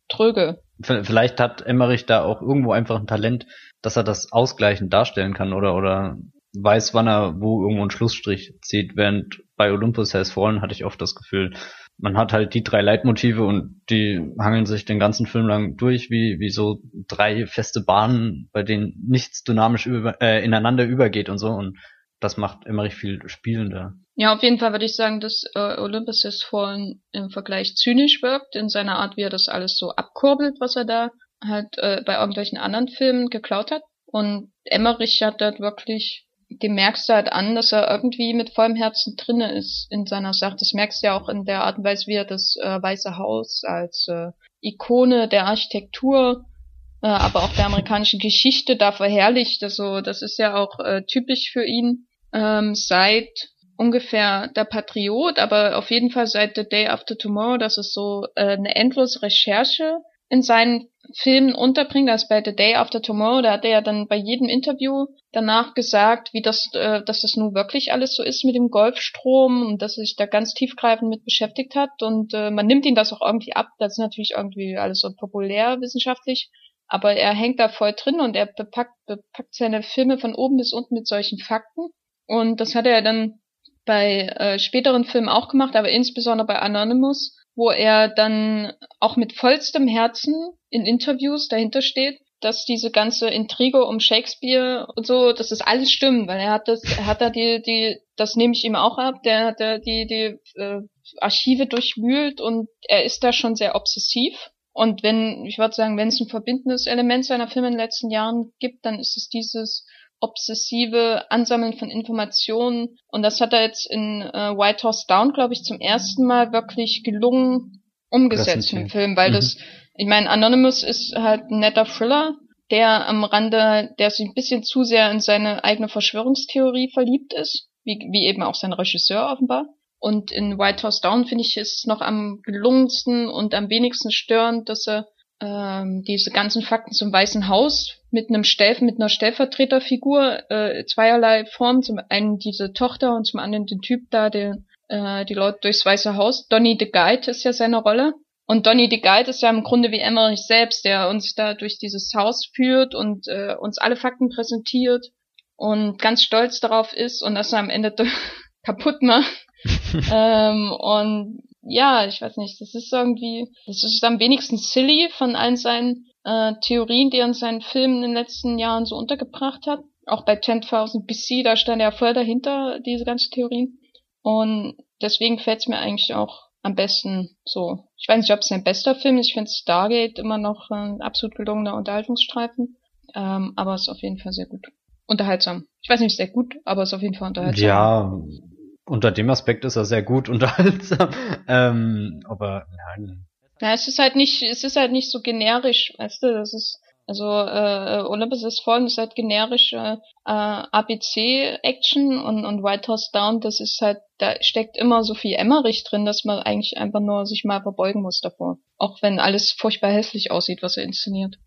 tröge. Vielleicht hat Emmerich da auch irgendwo einfach ein Talent, dass er das ausgleichend darstellen kann oder, oder weiß, wann er wo irgendwo einen Schlussstrich zieht, während bei Olympus Has Fallen hatte ich oft das Gefühl, man hat halt die drei Leitmotive und die hangeln sich den ganzen Film lang durch wie, wie so drei feste Bahnen, bei denen nichts dynamisch über, äh, ineinander übergeht und so und das macht Emmerich viel spielender. Ja, auf jeden Fall würde ich sagen, dass äh, Olympus Has Fallen im Vergleich zynisch wirkt, in seiner Art, wie er das alles so abkurbelt, was er da halt äh, bei irgendwelchen anderen Filmen geklaut hat. Und Emmerich hat dort wirklich, dem merkst du halt an, dass er irgendwie mit vollem Herzen drinne ist in seiner Sache. Das merkst du ja auch in der Art und Weise, wie er das äh, Weiße Haus als äh, Ikone der Architektur, äh, aber auch der amerikanischen Geschichte da verherrlicht. Also das ist ja auch äh, typisch für ihn ähm, seit ungefähr der Patriot, aber auf jeden Fall seit The Day After Tomorrow, dass es so äh, eine endlose Recherche in seinen Filmen unterbringt, als bei The Day After Tomorrow, da hat er ja dann bei jedem Interview danach gesagt, wie das, äh, dass das nun wirklich alles so ist mit dem Golfstrom und dass er sich da ganz tiefgreifend mit beschäftigt hat. Und äh, man nimmt ihn das auch irgendwie ab, das ist natürlich irgendwie alles so populär wissenschaftlich, aber er hängt da voll drin und er bepackt, bepackt seine Filme von oben bis unten mit solchen Fakten und das hat er dann bei äh, späteren Filmen auch gemacht, aber insbesondere bei Anonymous, wo er dann auch mit vollstem Herzen in Interviews dahinter steht, dass diese ganze Intrige um Shakespeare und so, dass das alles stimmt, weil er hat das, er hat da die, die, das nehme ich ihm auch ab, der hat da die, die äh, Archive durchwühlt und er ist da schon sehr obsessiv. Und wenn, ich würde sagen, wenn es ein verbindendes Element seiner Filme in den letzten Jahren gibt, dann ist es dieses obsessive Ansammeln von Informationen. Und das hat er jetzt in äh, White House Down, glaube ich, zum ersten Mal wirklich gelungen umgesetzt im Film, weil mhm. das, ich meine, Anonymous ist halt ein netter Thriller, der am Rande, der sich ein bisschen zu sehr in seine eigene Verschwörungstheorie verliebt ist, wie, wie eben auch sein Regisseur offenbar. Und in White House Down finde ich es noch am gelungensten und am wenigsten störend, dass er ähm, diese ganzen Fakten zum Weißen Haus mit einem Stellv mit einer Stellvertreterfigur äh, zweierlei Form. Zum einen diese Tochter und zum anderen den Typ da, der äh, die Leute durchs Weiße Haus. Donny the Guide ist ja seine Rolle. Und Donny the Guide ist ja im Grunde wie Emmerich selbst, der uns da durch dieses Haus führt und äh, uns alle Fakten präsentiert und ganz stolz darauf ist und das am Ende kaputt macht ähm, und ja, ich weiß nicht, das ist irgendwie, das ist am wenigsten silly von allen seinen äh, Theorien, die er in seinen Filmen in den letzten Jahren so untergebracht hat. Auch bei 10.000 BC, da stand er voll dahinter, diese ganzen Theorien. Und deswegen fällt es mir eigentlich auch am besten so. Ich weiß nicht, ob es sein bester Film ist. Ich finde Stargate immer noch ein absolut gelungener Unterhaltungsstreifen. Ähm, aber es ist auf jeden Fall sehr gut. Unterhaltsam. Ich weiß nicht, sehr gut, aber es ist auf jeden Fall unterhaltsam. Ja, unter dem Aspekt ist er sehr gut unterhaltsam. ähm, aber nein. Ja, es ist halt nicht, es ist halt nicht so generisch, weißt du, das ist, also äh, Olympus ist Fallen ist halt generische äh, ABC-Action und, und White House Down, das ist halt, da steckt immer so viel Emmerich drin, dass man eigentlich einfach nur sich mal verbeugen muss davor. Auch wenn alles furchtbar hässlich aussieht, was er inszeniert.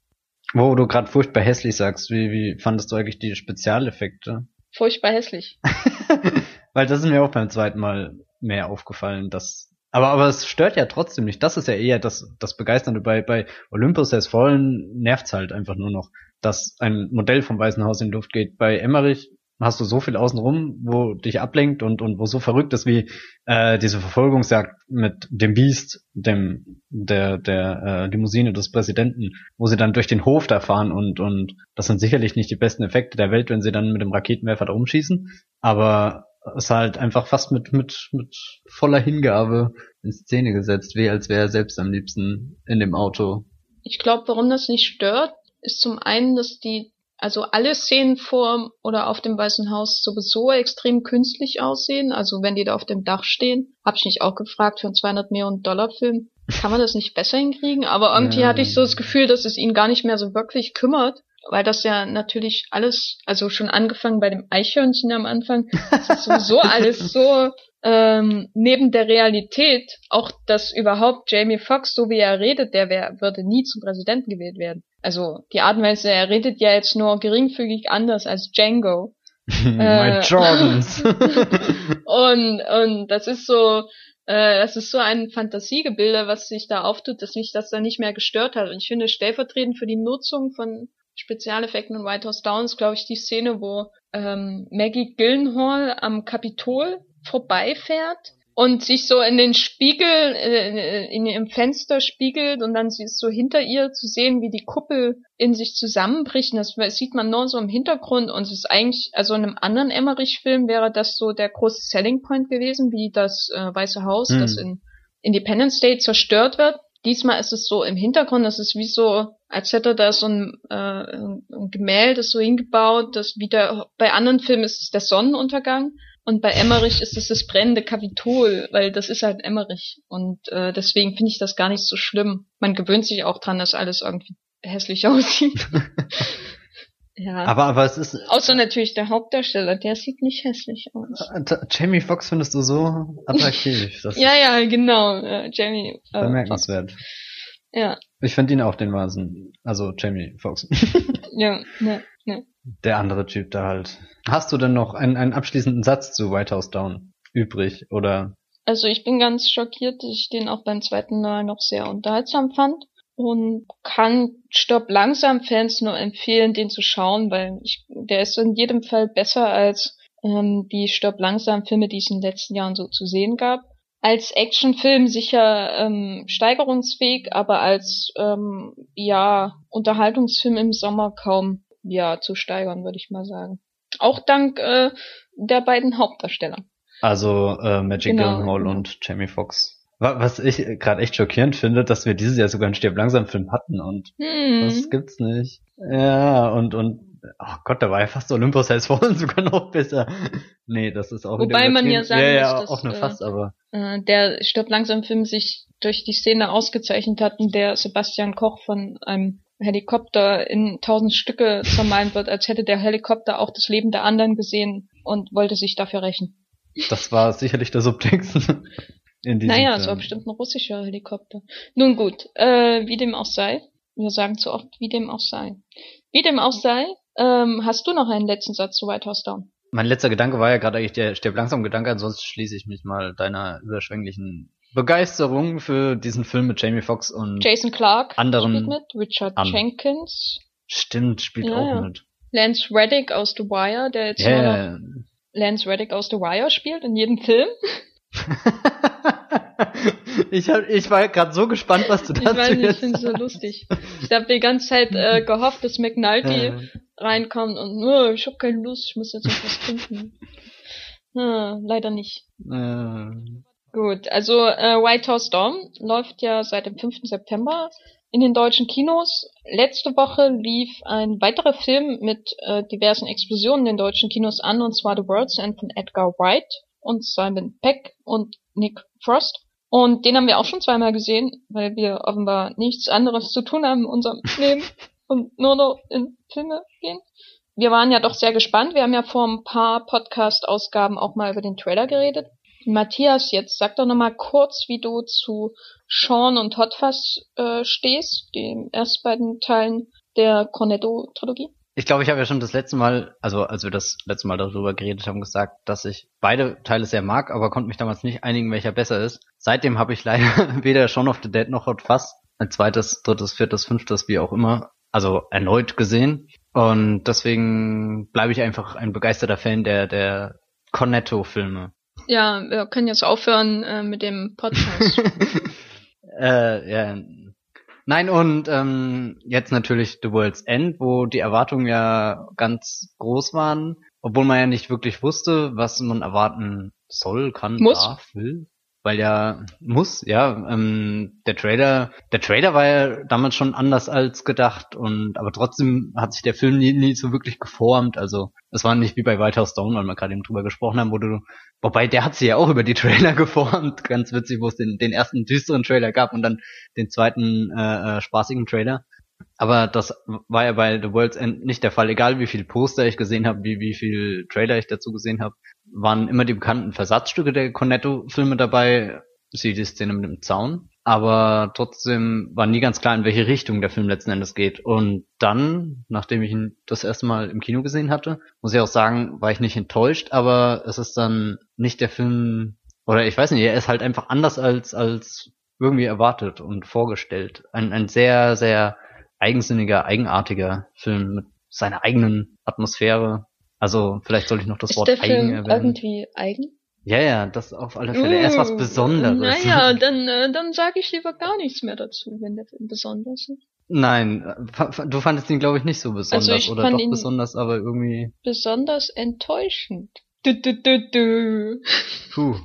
Wo du gerade furchtbar hässlich sagst, wie, wie fandest du eigentlich die Spezialeffekte? Furchtbar hässlich. Weil das ist mir auch beim zweiten Mal mehr aufgefallen, dass aber, aber es stört ja trotzdem nicht. Das ist ja eher das, das Begeisternde bei, bei Olympus Has Fallen nervt's halt einfach nur noch, dass ein Modell vom Weißen Haus in die Luft geht. Bei Emmerich hast du so viel außenrum, wo dich ablenkt und, und wo so verrückt ist wie äh, diese Verfolgungsjagd mit dem Beast, dem der der äh, Limousine des Präsidenten, wo sie dann durch den Hof da fahren und und das sind sicherlich nicht die besten Effekte der Welt, wenn sie dann mit dem Raketenwerfer da rumschießen, aber ist halt einfach fast mit, mit, mit voller Hingabe in Szene gesetzt, wie als wäre er selbst am liebsten in dem Auto. Ich glaube, warum das nicht stört, ist zum einen, dass die, also alle Szenen vor oder auf dem Weißen Haus sowieso extrem künstlich aussehen. Also wenn die da auf dem Dach stehen, habe ich mich auch gefragt für einen 200 Millionen Dollar Film, kann man das nicht besser hinkriegen? Aber irgendwie ja. hatte ich so das Gefühl, dass es ihn gar nicht mehr so wirklich kümmert weil das ja natürlich alles, also schon angefangen bei dem Eichhörnchen am Anfang, das ist sowieso alles so ähm, neben der Realität, auch dass überhaupt Jamie Foxx, so wie er redet, der wär, würde nie zum Präsidenten gewählt werden. Also die Art und Weise, er redet ja jetzt nur geringfügig anders als Django. My äh, Jordans. und, und das ist so, äh, das ist so ein Fantasiegebilde, was sich da auftut, dass mich das da nicht mehr gestört hat. Und ich finde, stellvertretend für die Nutzung von Spezialeffekten in White House Down ist, glaube ich, die Szene, wo ähm, Maggie Gyllenhaal am Kapitol vorbeifährt und sich so in den Spiegel, äh, in ihrem Fenster spiegelt und dann ist so hinter ihr zu sehen, wie die Kuppel in sich zusammenbricht. Das sieht man nur so im Hintergrund und es ist eigentlich, also in einem anderen Emmerich-Film wäre das so der große Selling Point gewesen, wie das äh, Weiße Haus, hm. das in Independence Day zerstört wird. Diesmal ist es so im Hintergrund, das ist wie so, als hätte da so ein, äh, ein Gemälde so hingebaut, das wieder, bei anderen Filmen ist es der Sonnenuntergang und bei Emmerich ist es das brennende Kapitol, weil das ist halt Emmerich und äh, deswegen finde ich das gar nicht so schlimm. Man gewöhnt sich auch dran, dass alles irgendwie hässlich aussieht. Ja. Aber, aber es ist. Außer natürlich der Hauptdarsteller, der sieht nicht hässlich aus. Äh, Jamie Foxx findest du so attraktiv. ja, ja, genau. Äh, Jamie. Äh, bemerkenswert. Fox. Ja. Ich finde ihn auch den Wahnsinn. Also Jamie Foxx. ja, ne, ne. Der andere Typ da halt. Hast du denn noch einen, einen abschließenden Satz zu White House Down übrig? Oder? Also ich bin ganz schockiert, dass ich den auch beim zweiten Mal noch sehr unterhaltsam fand und kann Stopp langsam Fans nur empfehlen, den zu schauen, weil ich, der ist in jedem Fall besser als ähm, die Stopp langsam Filme, die es in den letzten Jahren so zu sehen gab. Als Actionfilm sicher ähm, steigerungsfähig, aber als ähm, ja Unterhaltungsfilm im Sommer kaum ja zu steigern, würde ich mal sagen. Auch dank äh, der beiden Hauptdarsteller. Also äh, Magic genau. Gyllenhaal und Jamie Foxx. Was ich gerade echt schockierend finde, dass wir dieses Jahr sogar einen Stirb langsam Film hatten und hm. das gibt's nicht. Ja, und, und, oh Gott, da war ja fast Olympus Has Fallen sogar noch besser. Nee, das ist auch Wobei man ja sagen ja, ja, muss, dass, auch nur äh, fast, aber. Äh, der Stirb langsam Film sich durch die Szene ausgezeichnet hat, in der Sebastian Koch von einem Helikopter in tausend Stücke zermalt wird, als hätte der Helikopter auch das Leben der anderen gesehen und wollte sich dafür rächen. Das war sicherlich der Subtext. In naja, es war bestimmt ein russischer Helikopter. Nun gut, äh, wie dem auch sei. Wir sagen zu oft, wie dem auch sei. Wie dem auch sei, ähm, hast du noch einen letzten Satz zu White House Down? Mein letzter Gedanke war ja gerade eigentlich der Stirb langsam Gedanke, ansonsten schließe ich mich mal deiner überschwänglichen Begeisterung für diesen Film mit Jamie Foxx und Jason Clark anderen spielt mit, Richard an. Jenkins. Stimmt, spielt ja, auch ja. mit. Lance Reddick aus The Wire, der jetzt yeah. nur noch Lance Reddick aus The Wire spielt in jedem Film. ich, hab, ich war gerade so gespannt, was du dazu Ich nicht, ich finde es so lustig. Ich habe die ganze Zeit äh, gehofft, dass McNulty Äh, reinkommt und oh, ich habe keine Lust, ich muss jetzt noch was trinken. Hm, leider nicht. äh, Gut, also äh, White House Down läuft ja seit dem 5. September in den deutschen Kinos. Letzte Woche lief ein weiterer Film mit äh, diversen Explosionen in den deutschen Kinos an, und zwar The World's End von Edgar Wright und Simon Peck und Nick Frost. Und den haben wir auch schon zweimal gesehen, weil wir offenbar nichts anderes zu tun haben in unserem Leben und nur noch in Filme gehen. Wir waren ja doch sehr gespannt. Wir haben ja vor ein paar Podcast-Ausgaben auch mal über den Trailer geredet. Matthias, jetzt sag doch noch mal kurz, wie du zu Sean und Hot Fuzz äh, stehst, den ersten beiden Teilen der Cornetto-Trilogie. Ich glaube, ich habe ja schon das letzte Mal, also als wir das letzte Mal darüber geredet haben, gesagt, dass ich beide Teile sehr mag, aber konnte mich damals nicht einigen, welcher besser ist. Seitdem habe ich leider weder Shaun of the Dead noch Hot Fuzz, ein zweites, drittes, viertes, fünftes, wie auch immer, also erneut gesehen. Und deswegen bleibe ich einfach ein begeisterter Fan der, der Cornetto-Filme. Ja, wir können jetzt aufhören äh, mit dem Podcast. äh, ja. Nein, und ähm, jetzt natürlich The World's End, wo die Erwartungen ja ganz groß waren, obwohl man ja nicht wirklich wusste, was man erwarten soll, kann, Muss. darf, will. Weil ja, muss, ja, ähm, der Trailer, der Trailer war ja damals schon anders als gedacht und aber trotzdem hat sich der Film nie, nie so wirklich geformt. Also es war nicht wie bei White House Down, weil wir gerade eben drüber gesprochen haben, wo du, wobei der hat sich ja auch über die Trailer geformt, ganz witzig, wo es den, den ersten düsteren Trailer gab und dann den zweiten äh, äh, spaßigen Trailer. Aber das war ja bei The World's End nicht der Fall. Egal wie viel Poster ich gesehen habe, wie, wie viel Trailer ich dazu gesehen habe, waren immer die bekannten Versatzstücke der Cornetto-Filme dabei. Sie die Szene mit dem Zaun. Aber trotzdem war nie ganz klar, in welche Richtung der Film letzten Endes geht. Und dann, nachdem ich ihn das erste Mal im Kino gesehen hatte, muss ich auch sagen, war ich nicht enttäuscht, aber es ist dann nicht der Film, oder ich weiß nicht, er ist halt einfach anders als, als irgendwie erwartet und vorgestellt. Ein, ein sehr, sehr eigensinniger, eigenartiger Film mit seiner eigenen Atmosphäre. Also vielleicht sollte ich noch das ist Wort der eigen Film erwähnen. irgendwie eigen? Ja, ja, das auf alle Fälle. er ist was Uh, Besonderes. Naja, dann, äh, dann sage ich lieber gar nichts mehr dazu, wenn der Film besonders ist. Nein, du fandest ihn glaube ich nicht so besonders Also oder doch besonders, aber irgendwie Besonders enttäuschend. Du, du, du, du. puh.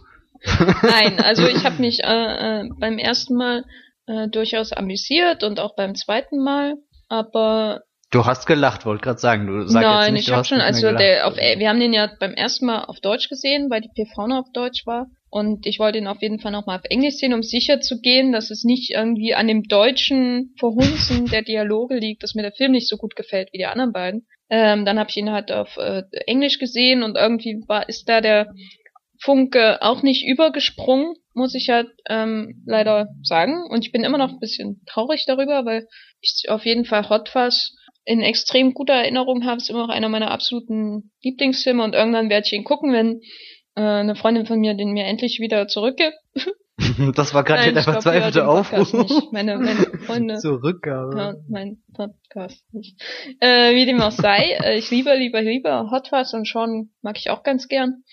Nein, also ich habe mich äh, äh, beim ersten Mal äh, durchaus amüsiert und auch beim zweiten Mal, aber Du hast gelacht, wollte gerade sagen. Du sag jetzt nein, nicht, ich habe schon, also der auf, äh, wir haben den ja beim ersten Mal auf Deutsch gesehen, weil die PV noch auf Deutsch war. Und ich wollte ihn auf jeden Fall nochmal auf Englisch sehen, um sicher zu gehen, dass es nicht irgendwie an dem deutschen Verhunzen der Dialoge liegt, dass mir der Film nicht so gut gefällt wie die anderen beiden. Ähm, dann habe ich ihn halt auf äh, Englisch gesehen und irgendwie war ist da der Funke auch nicht übergesprungen, muss ich halt ähm, leider sagen. Und ich bin immer noch ein bisschen traurig darüber, weil ich auf jeden Fall Hot Fuzz in extrem guter Erinnerung habe. Ist immer noch einer meiner absoluten Lieblingsfilme und irgendwann werde ich ihn gucken, wenn äh, eine Freundin von mir den mir endlich wieder zurückgibt. das war gerade der verzweifelte Aufruf. nicht. Meine, meine Freunde Zurückgabe. hören meinen Podcast nicht. Äh, wie dem auch sei, äh, ich liebe, liebe, liebe Hot Fuzz und Sean mag ich auch ganz gern.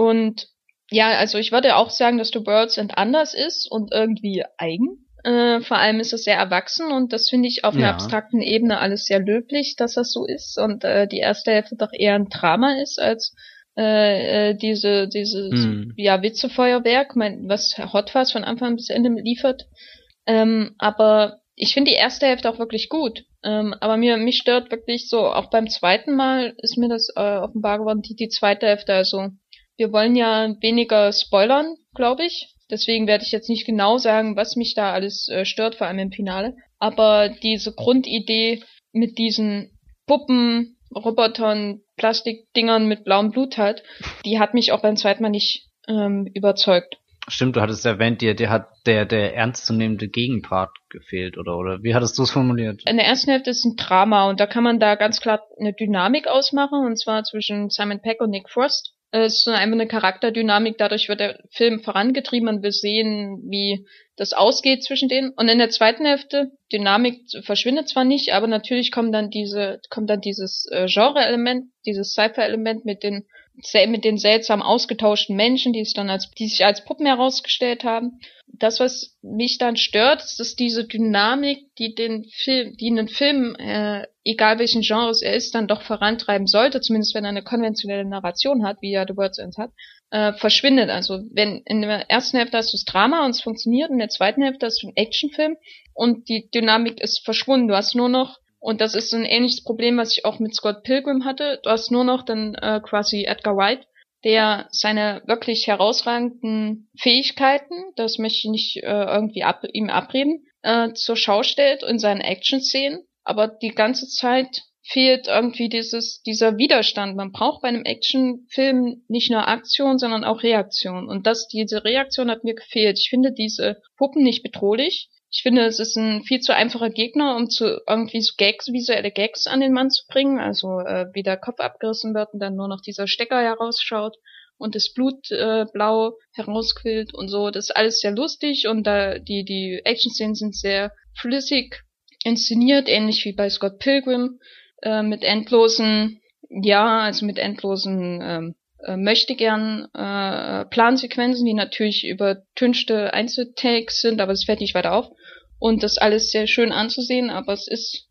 Und ja, also ich würde auch sagen, dass The World's End anders ist und irgendwie eigen. Äh, vor allem ist es sehr erwachsen und das finde ich auf einer Ja. abstrakten Ebene alles sehr löblich, dass das so ist und äh, die erste Hälfte doch eher ein Drama ist als äh, äh, diese diese Hm. ja Witzefeuerwerk, mein, was Hot Fuzz von Anfang bis Ende liefert. Ähm, aber ich finde die erste Hälfte auch wirklich gut. Ähm, aber mir mich stört wirklich so auch beim zweiten Mal ist mir das äh, offenbar geworden die die zweite Hälfte. Also wir wollen ja weniger spoilern, glaube ich. Deswegen werde ich jetzt nicht genau sagen, was mich da alles äh, stört, vor allem im Finale. Aber diese Grundidee mit diesen Puppen, Robotern, Plastikdingern mit blauem Blut halt, die hat mich auch beim zweiten Mal nicht ähm, überzeugt. Stimmt, du hattest erwähnt, dir, dir hat der, der ernstzunehmende Gegenpart gefehlt, oder, oder wie hattest du es formuliert? In der ersten Hälfte ist ein Drama und da kann man da ganz klar eine Dynamik ausmachen, und zwar zwischen Simon Peck und Nick Frost. Äh, Es ist einfach eine Charakterdynamik, dadurch wird der Film vorangetrieben, man will sehen, wie das ausgeht zwischen denen. Und in der zweiten Hälfte, Dynamik verschwindet zwar nicht, aber natürlich kommt dann diese, kommt dann dieses äh, Genre-Element, dieses Cypher-Element mit den mit den seltsam ausgetauschten Menschen, die es dann als, die sich als Puppen herausgestellt haben. Das, was mich dann stört, ist, dass diese Dynamik, die den Film, die einen Film, äh, egal welchen Genres er ist, dann doch vorantreiben sollte, zumindest wenn er eine konventionelle Narration hat, wie ja The World's End hat, äh, verschwindet. Also wenn in der ersten Hälfte hast du das Drama und es funktioniert, in der zweiten Hälfte hast du einen Actionfilm und die Dynamik ist verschwunden. Du hast nur noch und das ist ein ähnliches Problem, was ich auch mit Scott Pilgrim hatte. Du hast nur noch dann äh, quasi Edgar Wright, der seine wirklich herausragenden Fähigkeiten, das möchte ich nicht äh, irgendwie ab, ihm abreden, äh, zur Schau stellt in seinen Action-Szenen. Aber die ganze Zeit fehlt irgendwie dieses, dieser Widerstand. Man braucht bei einem Actionfilm nicht nur Aktion, sondern auch Reaktion. Und das, diese Reaktion hat mir gefehlt. Ich finde diese Puppen nicht bedrohlich. Ich finde, es ist ein viel zu einfacher Gegner, um zu irgendwie so Gags, visuelle Gags an den Mann zu bringen. Also äh, wie der Kopf abgerissen wird und dann nur noch dieser Stecker herausschaut und das Blut äh, blau herausquillt und so. Das ist alles sehr lustig und da die die Action-Szenen sind sehr flüssig inszeniert, ähnlich wie bei Scott Pilgrim äh, mit endlosen, ja, also mit endlosen ähm, äh, möchte gern äh, Plansequenzen, die natürlich übertünchte Einzeltakes sind, aber es fällt nicht weiter auf. Und das alles sehr schön anzusehen, aber es ist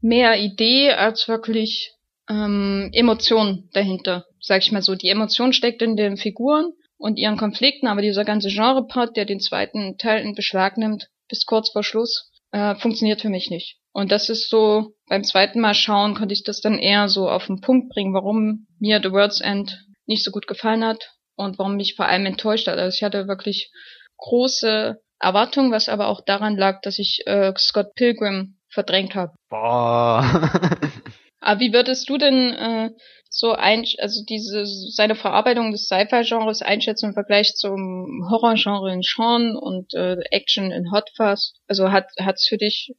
mehr Idee als wirklich ähm, Emotion dahinter, sag ich mal so. Die Emotion steckt in den Figuren und ihren Konflikten, aber dieser ganze Genre-Part, der den zweiten Teil in Beschlag nimmt, bis kurz vor Schluss, äh, funktioniert für mich nicht. Und das ist so, beim zweiten Mal schauen konnte ich das dann eher so auf den Punkt bringen, warum mir The World's End nicht so gut gefallen hat und warum mich vor allem enttäuscht hat. Also ich hatte wirklich große Erwartungen, was aber auch daran lag, dass ich äh, Scott Pilgrim verdrängt habe. Boah. aber wie würdest du denn äh, so ein, also diese seine Verarbeitung des Sci-Fi-Genres einschätzen im Vergleich zum Horror-Genre in Sean und äh, Action in Hot Fuzz? Also hat hat's für dich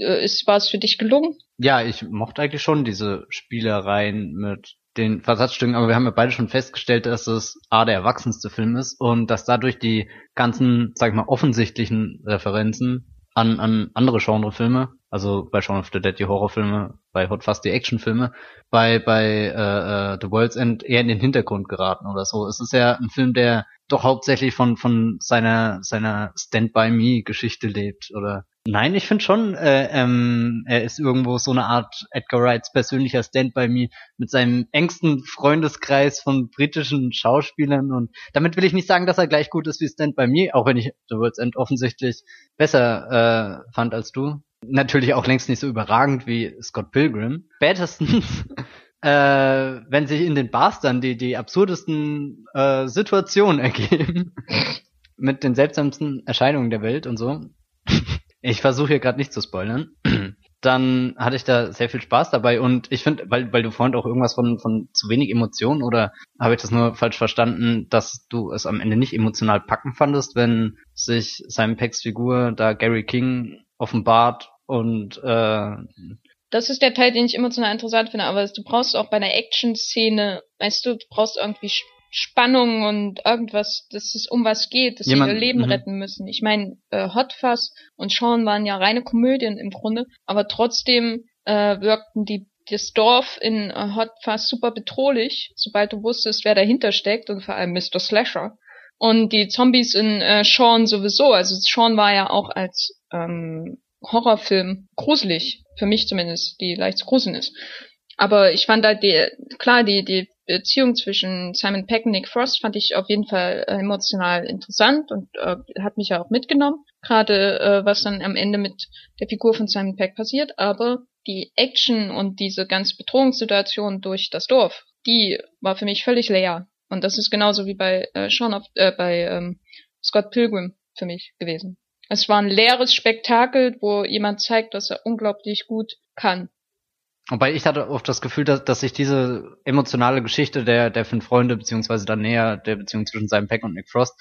äh, ist war es für dich gelungen? Ja, ich mochte eigentlich schon diese Spielereien mit den Versatzstücken, aber wir haben ja beide schon festgestellt, dass es A der erwachsenste Film ist und dass dadurch die ganzen, sag ich mal, offensichtlichen Referenzen an, an andere Genrefilme, also bei Shaun of the Dead die Horrorfilme, bei Hot Fast die Actionfilme, bei bei äh, äh, The World's End eher in den Hintergrund geraten oder so. Es ist ja ein Film, der doch hauptsächlich von von seiner seiner Stand by Me Geschichte lebt oder Nein, ich finde schon, äh, ähm, er ist irgendwo so eine Art Edgar Wrights persönlicher Stand by Me mit seinem engsten Freundeskreis von britischen Schauspielern und damit will ich nicht sagen, dass er gleich gut ist wie Stand by Me, auch wenn ich The World's End offensichtlich besser äh, fand als du. Natürlich auch längst nicht so überragend wie Scott Pilgrim. Spätestens äh, wenn sich in den Bars dann die, die absurdesten äh, Situationen ergeben mit den seltsamsten Erscheinungen der Welt und so. Ich versuche hier gerade nicht zu spoilern. Dann hatte ich da sehr viel Spaß dabei und ich finde, weil, weil du vorhin auch irgendwas von, von zu wenig Emotionen oder habe ich das nur falsch verstanden, dass du es am Ende nicht emotional packen fandest, wenn sich Simon Pecks Figur da Gary King offenbart und äh, das ist der Teil, den ich emotional interessant finde, aber du brauchst auch bei einer Action-Szene, weißt du, du brauchst irgendwie Spannung und irgendwas, dass es um was geht, dass Jemand, sie ihr Leben -hmm. retten müssen. Ich meine, äh, Hot Fuzz und Sean waren ja reine Komödien im Grunde, aber trotzdem äh, wirkten die das Dorf in äh, Hot Fuzz super bedrohlich, sobald du wusstest, wer dahinter steckt und vor allem Mr. Slasher. Und die Zombies in äh, Sean sowieso, also Sean war ja auch als ähm, Horrorfilm gruselig, für mich zumindest, die leicht zu gruseln ist. Aber ich fand halt die, klar, die, die Beziehung zwischen Simon Peck und Nick Frost fand ich auf jeden Fall äh, emotional interessant und äh, hat mich ja auch mitgenommen. Gerade äh, was dann am Ende mit der Figur von Simon Peck passiert. Aber die Action und diese ganze Bedrohungssituation durch das Dorf, die war für mich völlig leer. Und das ist genauso wie bei äh, Sean of, äh, bei ähm, Scott Pilgrim für mich gewesen. Es war ein leeres Spektakel, wo jemand zeigt, dass er unglaublich gut kann. Wobei ich hatte oft das Gefühl, dass, dass sich diese emotionale Geschichte der, der fünf Freunde, beziehungsweise dann näher der Beziehung zwischen Simon Peck und Nick Frost,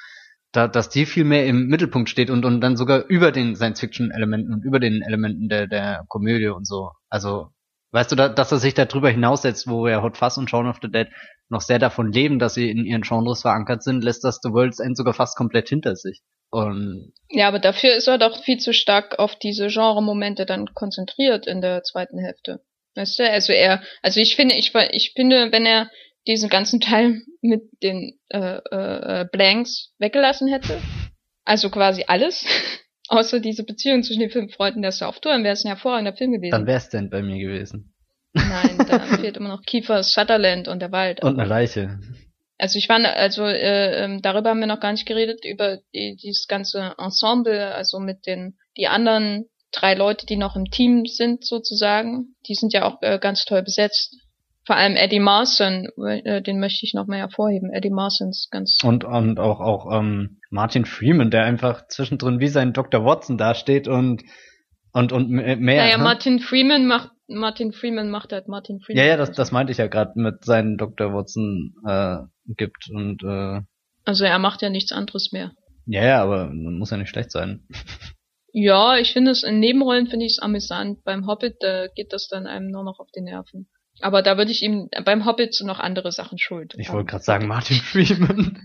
da, dass die viel mehr im Mittelpunkt steht und, und dann sogar über den Science-Fiction-Elementen und über den Elementen der, der Komödie und so. Also, weißt du, da, dass er sich da drüber hinaussetzt, wo er Hot Fuzz und Shaun of the Dead noch sehr davon leben, dass sie in ihren Genres verankert sind, lässt das The World's End sogar fast komplett hinter sich. Und ja, aber dafür ist er doch viel zu stark auf diese Genre-Momente dann konzentriert in der zweiten Hälfte. Weißt du? Also er, also ich finde, ich, ich finde, wenn er diesen ganzen Teil mit den äh, äh, Blanks weggelassen hätte, also quasi alles, außer diese Beziehung zwischen den fünf Freunden der Software, dann wäre es ein hervorragender Film gewesen. Dann wäre es denn bei mir gewesen. Nein, da fehlt immer noch Kiefer Sutherland und der Wald. Und eine Leiche. Also ich war, also äh, ähm, darüber haben wir noch gar nicht geredet, über die, dieses ganze Ensemble, also mit den, die anderen drei Leute, die noch im Team sind sozusagen. Die sind ja auch äh, ganz toll besetzt. Vor allem Eddie Marson, äh, den möchte ich noch mal hervorheben. Eddie Marson ist ganz und und auch auch ähm, Martin Freeman, der einfach zwischendrin wie sein Dr. Watson dasteht und und und mehr. Naja, ne? Martin Freeman macht Martin Freeman macht halt Martin Freeman. Ja, ja, das, das meinte ich ja gerade mit seinen Dr. Watson äh, gibt und äh, Also er macht ja nichts anderes mehr. Ja, ja, aber muss ja nicht schlecht sein. Ja, ich finde es in Nebenrollen finde ich es amüsant. Beim Hobbit da geht das dann einem nur noch auf die Nerven. Aber da würde ich ihm beim Hobbit noch andere Sachen schuld. Ich wollte gerade sagen, Martin Freeman.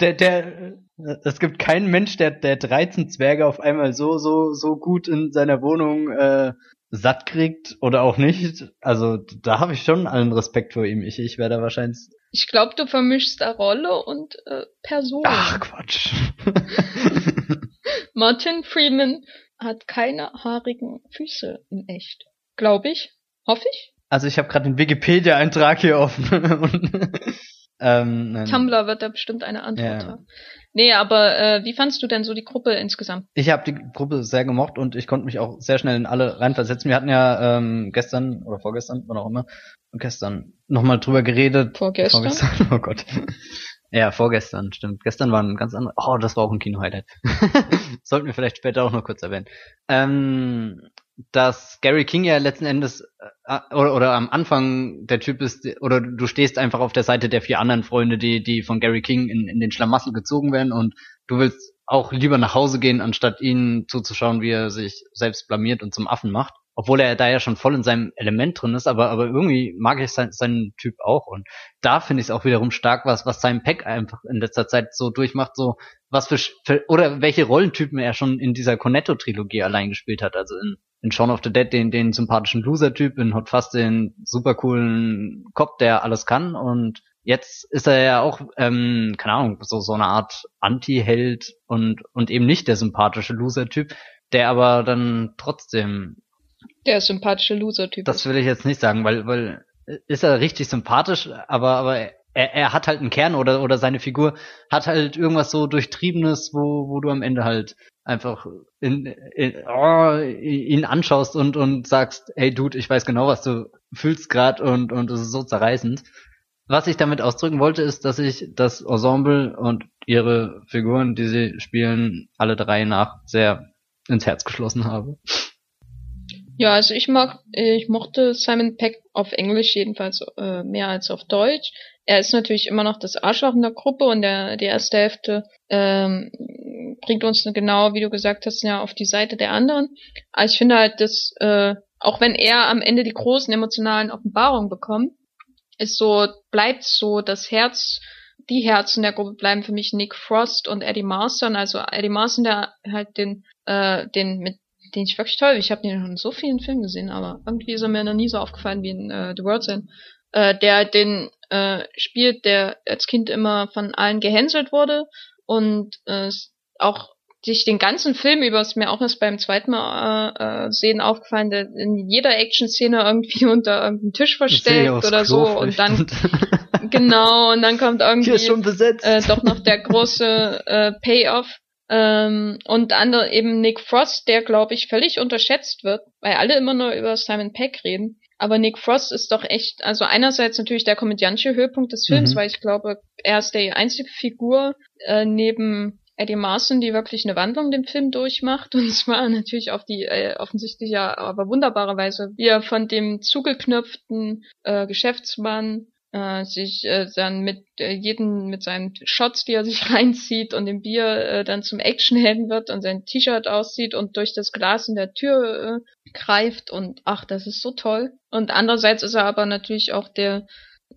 der, der, es gibt keinen Mensch, der, der 13 Zwerge auf einmal so, so, so gut in seiner Wohnung äh, satt kriegt oder auch nicht. Also da habe ich schon allen Respekt vor ihm. Ich, ich wäre da wahrscheinlich. Ich glaube, du vermischst da Rolle und äh, Person. Ach Quatsch. Martin Freeman hat keine haarigen Füße in echt. Glaube ich. Hoffe ich. Also ich habe gerade den Wikipedia-Eintrag hier offen. ähm, Tumblr wird da bestimmt eine Antwort ja. haben. Nee, aber äh, wie fandst du denn so die Gruppe insgesamt? Ich habe die Gruppe sehr gemocht und ich konnte mich auch sehr schnell in alle reinversetzen. Wir hatten ja ähm, gestern oder vorgestern, wann auch immer, gestern nochmal drüber geredet. Vorgestern? vorgestern? Oh Gott. Ja, vorgestern, stimmt. Gestern war ein ganz anderes. Oh, das war auch ein Kino-Highlight. Sollten wir vielleicht später auch noch kurz erwähnen. Ähm, dass Gary King ja letzten Endes äh, oder, oder am Anfang der Typ ist, oder du stehst einfach auf der Seite der vier anderen Freunde, die, die von Gary King in, in den Schlamassel gezogen werden und du willst auch lieber nach Hause gehen, anstatt ihn zuzuschauen, wie er sich selbst blamiert und zum Affen macht. Obwohl er da ja schon voll in seinem Element drin ist, aber, aber irgendwie mag ich sein, seinen Typ auch. Und da finde ich es auch wiederum stark, was, was sein Pack einfach in letzter Zeit so durchmacht, so was für, für oder welche Rollentypen er schon in dieser Cornetto-Trilogie allein gespielt hat. Also in in Shaun of the Dead den, den sympathischen Loser-Typ, in Hot Fuzz den super coolen Cop, der alles kann und jetzt ist er ja auch, ähm, keine Ahnung, so, so eine Art Anti-Held und, und eben nicht der sympathische Loser-Typ, der aber dann trotzdem der sympathische Loser-Typ. Das will ich jetzt nicht sagen, weil, weil ist er richtig sympathisch, aber, aber er, er hat halt einen Kern oder, oder seine Figur hat halt irgendwas so Durchtriebenes, wo, wo du am Ende halt einfach in, in, oh, ihn anschaust und, und sagst, hey Dude, ich weiß genau, was du fühlst gerade und, und es ist so zerreißend. Was ich damit ausdrücken wollte, ist, dass ich das Ensemble und ihre Figuren, die sie spielen, alle drei nach sehr ins Herz geschlossen habe. Ja, also ich mag, ich mochte Simon Peck auf Englisch jedenfalls äh, mehr als auf Deutsch. Er ist natürlich immer noch das Arschloch in der Gruppe und der, die erste Hälfte ähm, bringt uns genau, wie du gesagt hast, ja auf die Seite der anderen. Aber ich finde halt, dass äh, auch wenn er am Ende die großen emotionalen Offenbarungen bekommt, ist so bleibt so das Herz, die Herzen der Gruppe bleiben für mich Nick Frost und Eddie Marston. Also Eddie Marston, der halt den äh, den mit den ich wirklich toll. Ich habe den schon in so vielen Filmen gesehen, aber irgendwie ist er mir noch nie so aufgefallen wie in äh, The World's End. Äh, der den äh, spielt, der als Kind immer von allen gehänselt wurde und äh, auch sich den ganzen Film über ist mir auch erst beim zweiten Mal äh, äh, sehen aufgefallen, der in jeder Action-Szene irgendwie unter irgendeinem Tisch versteckt oder so und dann genau und dann kommt irgendwie äh, doch noch der große äh, Payoff ähm, und andere eben Nick Frost, der glaube ich völlig unterschätzt wird, weil alle immer nur über Simon Peck reden. Aber Nick Frost ist doch echt, also einerseits natürlich der komödiantische Höhepunkt des Films, mhm. weil ich glaube, er ist die einzige Figur äh, neben Eddie Marson, die wirklich eine Wandlung den Film durchmacht. Und zwar natürlich auf die äh, offensichtlich ja, aber wunderbare Weise, wie er von dem zugeknöpften äh, Geschäftsmann äh, sich äh, dann mit äh, jedem mit seinen Shots, die er sich reinzieht und dem Bier äh, dann zum Actionhelden wird und sein T-Shirt aussieht und durch das Glas in der Tür äh, greift und ach, das ist so toll. Und andererseits ist er aber natürlich auch der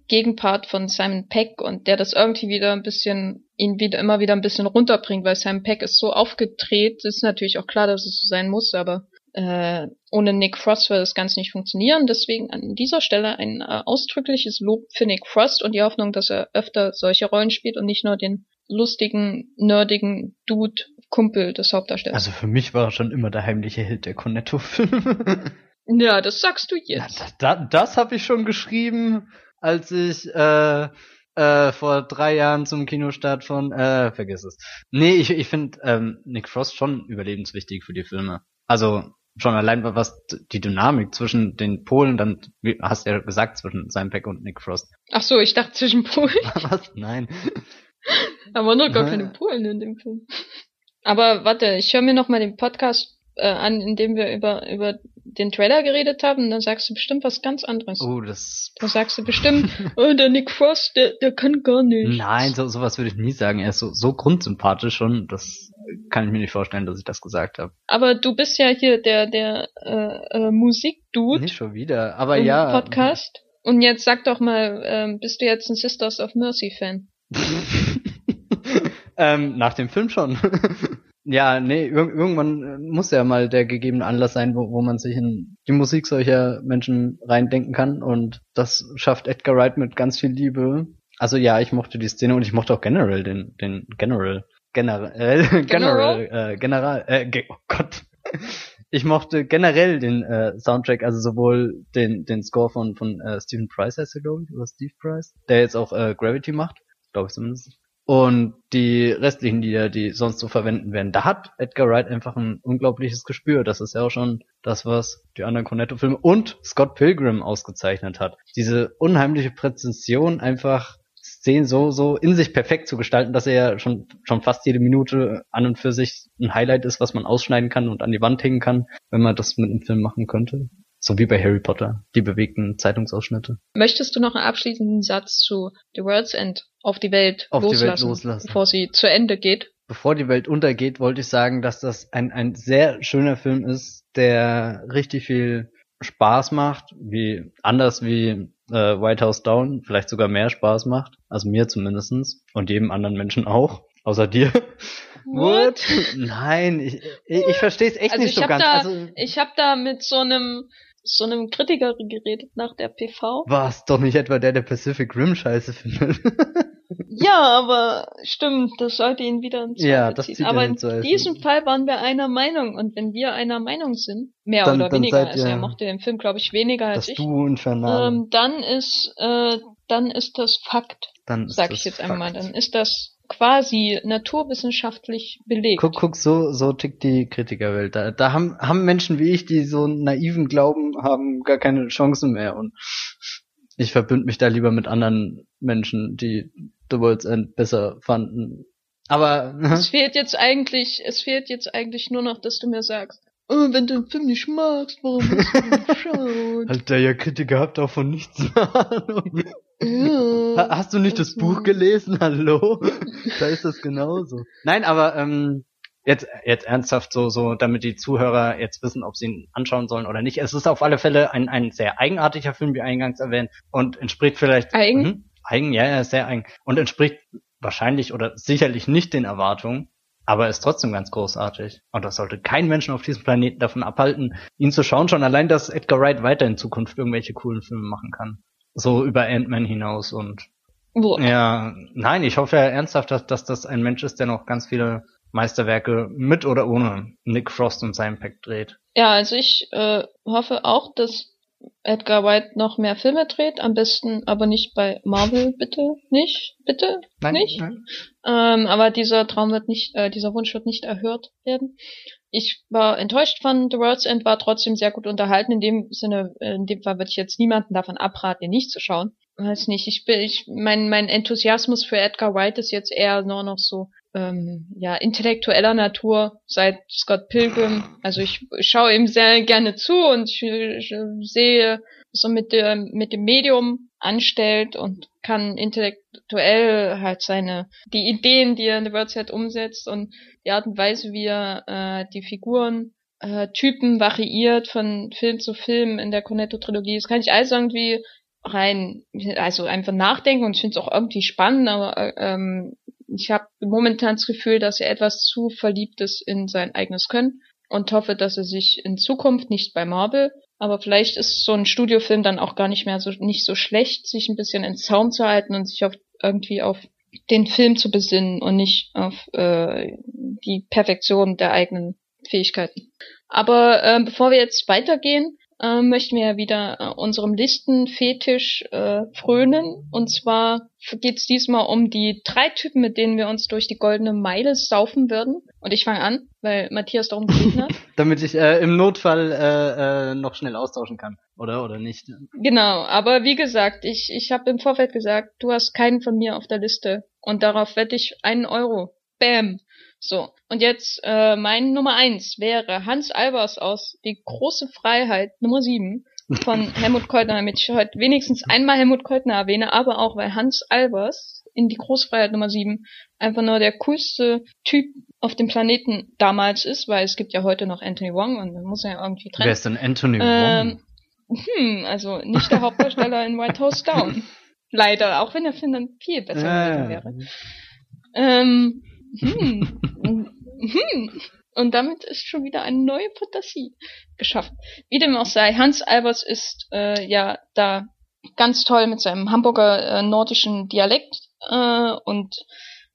Gegenpart von Simon Peck und der das irgendwie wieder ein bisschen, ihn wieder immer wieder ein bisschen runterbringt, weil Simon Peck ist so aufgedreht, ist natürlich auch klar, dass es so sein muss, aber äh, ohne Nick Frost würde das Ganze nicht funktionieren. Deswegen an dieser Stelle ein äh, ausdrückliches Lob für Nick Frost und die Hoffnung, dass er öfter solche Rollen spielt und nicht nur den lustigen, nerdigen Dude Kumpel des Hauptdarstellers. Also für mich war er schon immer der heimliche Held der Cornetto-Filme. ja, das sagst du jetzt. Ja, da, da, das habe ich schon geschrieben, als ich äh, äh, vor drei Jahren zum Kinostart von, äh, vergiss es. Nee, ich, ich finde ähm, Nick Frost schon überlebenswichtig für die Filme. Also schon allein was die Dynamik zwischen den Polen, dann wie hast du ja gesagt, zwischen Simon und Nick Frost. Ach so, ich dachte zwischen Polen. was? Nein. Aber nur gar keine Polen in dem Film. Aber warte, ich höre mir noch mal den Podcast äh, an, in dem wir über über den Trailer geredet haben, dann sagst du bestimmt was ganz anderes. Oh, das. Da sagst du bestimmt, oh, der Nick Frost, der, der kann gar nicht. Nein, so sowas würde ich nie sagen. Er ist so, so grundsympathisch schon, das kann ich mir nicht vorstellen, dass ich das gesagt habe. Aber du bist ja hier der der äh, äh, Musikdude. Nicht schon wieder, aber ja. Podcast. Und jetzt sag doch mal, ähm, bist du jetzt ein Sisters of Mercy Fan? ähm, nach dem Film schon. ja, nee, ir irgendwann muss ja mal der gegebene Anlass sein, wo, wo man sich in die Musik solcher Menschen reindenken kann. Und das schafft Edgar Wright mit ganz viel Liebe. Also ja, ich mochte die Szene und ich mochte auch generell den, den General. Generell, General, äh, General, äh, ge oh Gott. Ich mochte generell den äh, Soundtrack, also sowohl den, den Score von, von äh, Stephen Price heißt er, glaube ich, oder Steve Price, der jetzt auch äh, Gravity macht, glaube ich zumindest und die restlichen Lieder, die sonst so verwenden werden. Da hat Edgar Wright einfach ein unglaubliches Gespür. Das ist ja auch schon das, was die anderen Cornetto-Filme und Scott Pilgrim ausgezeichnet hat. Diese unheimliche Präzision, einfach Szenen so, so in sich perfekt zu gestalten, dass er ja schon, schon fast jede Minute an und für sich ein Highlight ist, was man ausschneiden kann und an die Wand hängen kann, wenn man das mit einem Film machen könnte. So wie bei Harry Potter, die bewegten Zeitungsausschnitte. Möchtest du noch einen abschließenden Satz zu The World's End auf die Welt, auf loslassen, die Welt loslassen, bevor sie zu Ende geht? Bevor die Welt untergeht, wollte ich sagen, dass das ein, ein sehr schöner Film ist, der richtig viel Spaß macht, wie anders wie äh, White House Down, vielleicht sogar mehr Spaß macht, also mir zumindestens und jedem anderen Menschen auch, außer dir. What? Nein, ich, ich, ich verstehe es echt also nicht so ganz. Da, also, ich habe da mit so einem so einem Kritiker geredet nach der PV. War es doch nicht etwa der, der Pacific Rim scheiße findet? ja, aber stimmt, das sollte ihn wieder ins Ja, das ziehen. zieht Aber in diesem Fall waren wir einer Meinung und wenn wir einer Meinung sind, mehr Dann- oder dann weniger, also er mochte den Film, glaube ich, weniger als ich, Infernal. ähm, dann ist äh, dann ist das Fakt, dann ist sag das ich jetzt Fakt. einmal, dann ist das quasi naturwissenschaftlich belegt. Guck, guck, so, so tickt die Kritikerwelt. Da, da haben, haben Menschen wie ich, die so einen naiven Glauben haben, gar keine Chancen mehr. Und ich verbünde mich da lieber mit anderen Menschen, die The World's End besser fanden. Aber Es fehlt jetzt eigentlich, es fehlt jetzt eigentlich nur noch, dass du mir sagst, oh, wenn du den Film nicht magst, warum hast du ihn geschaut? Alter, ihr Kritiker habt auch von nichts Ahnung. Ja. Ha- Hast du nicht das Also- Buch gelesen? Hallo? da ist das genauso. Nein, aber ähm, jetzt jetzt ernsthaft so so, damit die Zuhörer jetzt wissen, ob sie ihn anschauen sollen oder nicht. Es ist auf alle Fälle ein ein sehr eigenartiger Film, wie eingangs erwähnt, und entspricht vielleicht Eigen? Eigen, ja, ja, ist sehr eigen und entspricht wahrscheinlich oder sicherlich nicht den Erwartungen. Aber ist trotzdem ganz großartig. Und das sollte kein Menschen auf diesem Planeten davon abhalten, ihn zu schauen. Schon allein, dass Edgar Wright weiter in Zukunft irgendwelche coolen Filme machen kann. So über Ant-Man hinaus und Boah. ja, nein, ich hoffe ja ernsthaft, dass, dass das ein Mensch ist, der noch ganz viele Meisterwerke mit oder ohne Nick Frost und sein Pack dreht. Ja, also ich äh, hoffe auch, dass Edgar White noch mehr Filme dreht, am besten aber nicht bei Marvel, bitte nicht, bitte nicht. Nein. Ähm, aber dieser Traum wird nicht, äh, dieser Wunsch wird nicht erhört werden. Ich war enttäuscht von The World's End, war trotzdem sehr gut unterhalten. In dem Sinne, äh, in dem Fall würde ich jetzt niemanden davon abraten, ihn nicht zu schauen. Weiß nicht, ich bin, ich, mein, mein Enthusiasmus für Edgar White ist jetzt eher nur noch so, ähm, ja, intellektueller Natur seit Scott Pilgrim. Also ich, schaue ihm sehr gerne zu und ich, ich sehe, er mit dem, mit dem Medium anstellt und kann intellektuell halt seine, die Ideen, die er in The World's End umsetzt und die Art und Weise, wie er äh, die Figuren äh, Typen variiert von Film zu Film in der Cornetto-Trilogie. Das kann ich alles irgendwie rein, also einfach nachdenken und ich finde es auch irgendwie spannend, aber äh, ähm, ich habe momentan das Gefühl, dass er etwas zu verliebt ist in sein eigenes Können und hoffe, dass er sich in Zukunft nicht bei Marvel, aber vielleicht ist so ein Studiofilm dann auch gar nicht mehr so nicht so schlecht, sich ein bisschen ins Zaum zu halten und sich auf irgendwie auf den Film zu besinnen und nicht auf äh, die Perfektion der eigenen Fähigkeiten. Aber äh, bevor wir jetzt weitergehen, äh, möchten wir ja wieder äh, unserem Listenfetisch äh, frönen. Und zwar geht es diesmal um die drei Typen, mit denen wir uns durch die goldene Meile saufen würden. Und ich fange an, weil Matthias darum gebeten hat. Damit ich äh, im Notfall äh, äh, noch schnell austauschen kann, oder? Oder nicht? Genau, aber wie gesagt, ich, ich habe im Vorfeld gesagt, du hast keinen von mir auf der Liste. Und darauf wette ich einen Euro. Bam. So, und jetzt äh, mein Nummer eins wäre Hans Albers aus Die große Freiheit Nummer sieben von Helmut Keutner, damit ich heute wenigstens einmal Helmut Keutner erwähne, aber auch, weil Hans Albers in Die große Freiheit Nummer sieben einfach nur der coolste Typ auf dem Planeten damals ist, weil es gibt ja heute noch Anthony Wong und dann muss er ja irgendwie trennen. Wer ist denn Anthony ähm, Wong? Hm, also nicht der Hauptdarsteller in White House Down. Leider, auch wenn der Film dann viel besser gewesen wäre. Ähm, hm. hm. Und damit ist schon wieder eine neue Fantasie geschaffen. Wie dem auch sei, Hans Albers ist äh, ja da ganz toll mit seinem Hamburger äh, nordischen Dialekt äh, und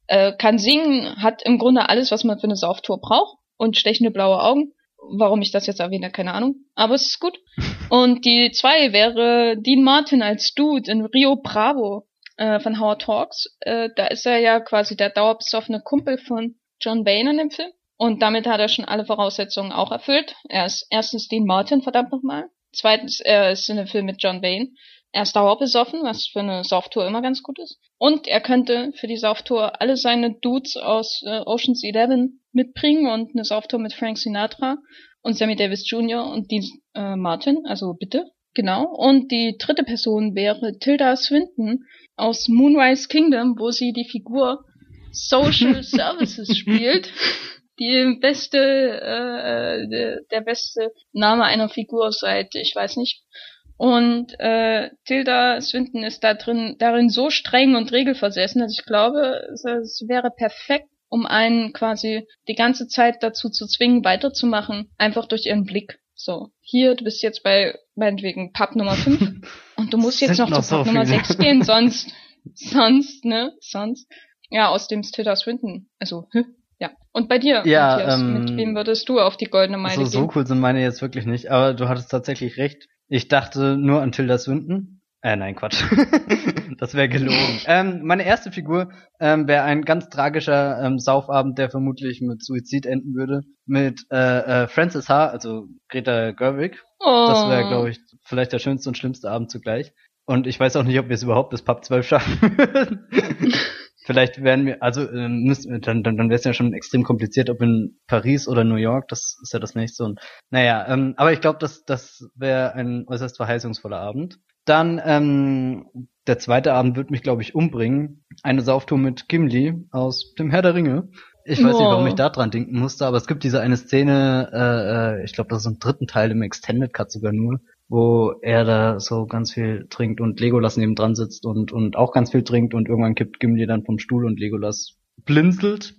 äh, kann singen, hat im Grunde alles, was man für eine Sauftour braucht und stechende blaue Augen. Warum ich das jetzt erwähne, keine Ahnung. Aber es ist gut. Und die zwei wäre Dean Martin als Dude in Rio Bravo äh, von Howard Talks. Äh, da ist er ja quasi der dauerbesoffene Kumpel von John Wayne in dem Film. Und damit hat er schon alle Voraussetzungen auch erfüllt. Er ist erstens Dean Martin, verdammt nochmal. Zweitens, er ist in dem Film mit John Wayne. Er ist dauerbesoffen, was für eine Sauftour immer ganz gut ist. Und er könnte für die Sauftour alle seine Dudes aus äh, Ocean's Eleven mitbringen und eine Sauftour mit Frank Sinatra und Sammy Davis Jr. und Dean äh, Martin. Also bitte. Genau. Und die dritte Person wäre Tilda Swinton aus Moonrise Kingdom, wo sie die Figur Social Services spielt. Die beste, äh, der beste Name einer Figur seit, ich weiß nicht. Und äh, Tilda Swinton ist da drin, darin so streng und regelversessen, dass ich glaube, es, es wäre perfekt, um einen quasi die ganze Zeit dazu zu zwingen, weiterzumachen, einfach durch ihren Blick. So, hier, du bist jetzt bei meinetwegen Pub Nummer 5 und du musst jetzt noch, noch zu Pub so Nummer 6 gehen, sonst, sonst, ne, sonst. Ja, aus dem Tilda Swinton. Also, hm, ja. Und bei dir, ja, Matthias, ähm, mit wem würdest du auf die goldene Meile so, gehen? So cool sind meine jetzt wirklich nicht, aber du hattest tatsächlich recht. Ich dachte nur an Tilda Swinton. Äh, nein, Quatsch. das wäre gelogen. ähm, meine erste Figur ähm, wäre ein ganz tragischer ähm, Saufabend, der vermutlich mit Suizid enden würde. Mit äh, äh, Frances H., also Greta Gerwig. Oh. Das wäre, glaube ich, vielleicht der schönste und schlimmste Abend zugleich. Und ich weiß auch nicht, ob wir es überhaupt bis Pub 12 schaffen Vielleicht werden wir, also äh, müssen, dann, dann, dann wäre es ja schon extrem kompliziert, ob in Paris oder New York, das ist ja das nächste. Und naja, ähm, aber ich glaube, das, das wäre ein äußerst verheißungsvoller Abend. Dann ähm, der zweite Abend wird mich, glaube ich, umbringen. Eine Sauftour mit Gimli aus dem Herr der Ringe. Ich weiß oh. nicht, warum ich da dran denken musste, aber es gibt diese eine Szene, äh, äh ich glaube, das ist im dritten Teil im Extended Cut sogar nur, wo er da so ganz viel trinkt und Legolas neben dran sitzt und, und auch ganz viel trinkt und irgendwann kippt Gimli dann vom Stuhl und Legolas blinzelt.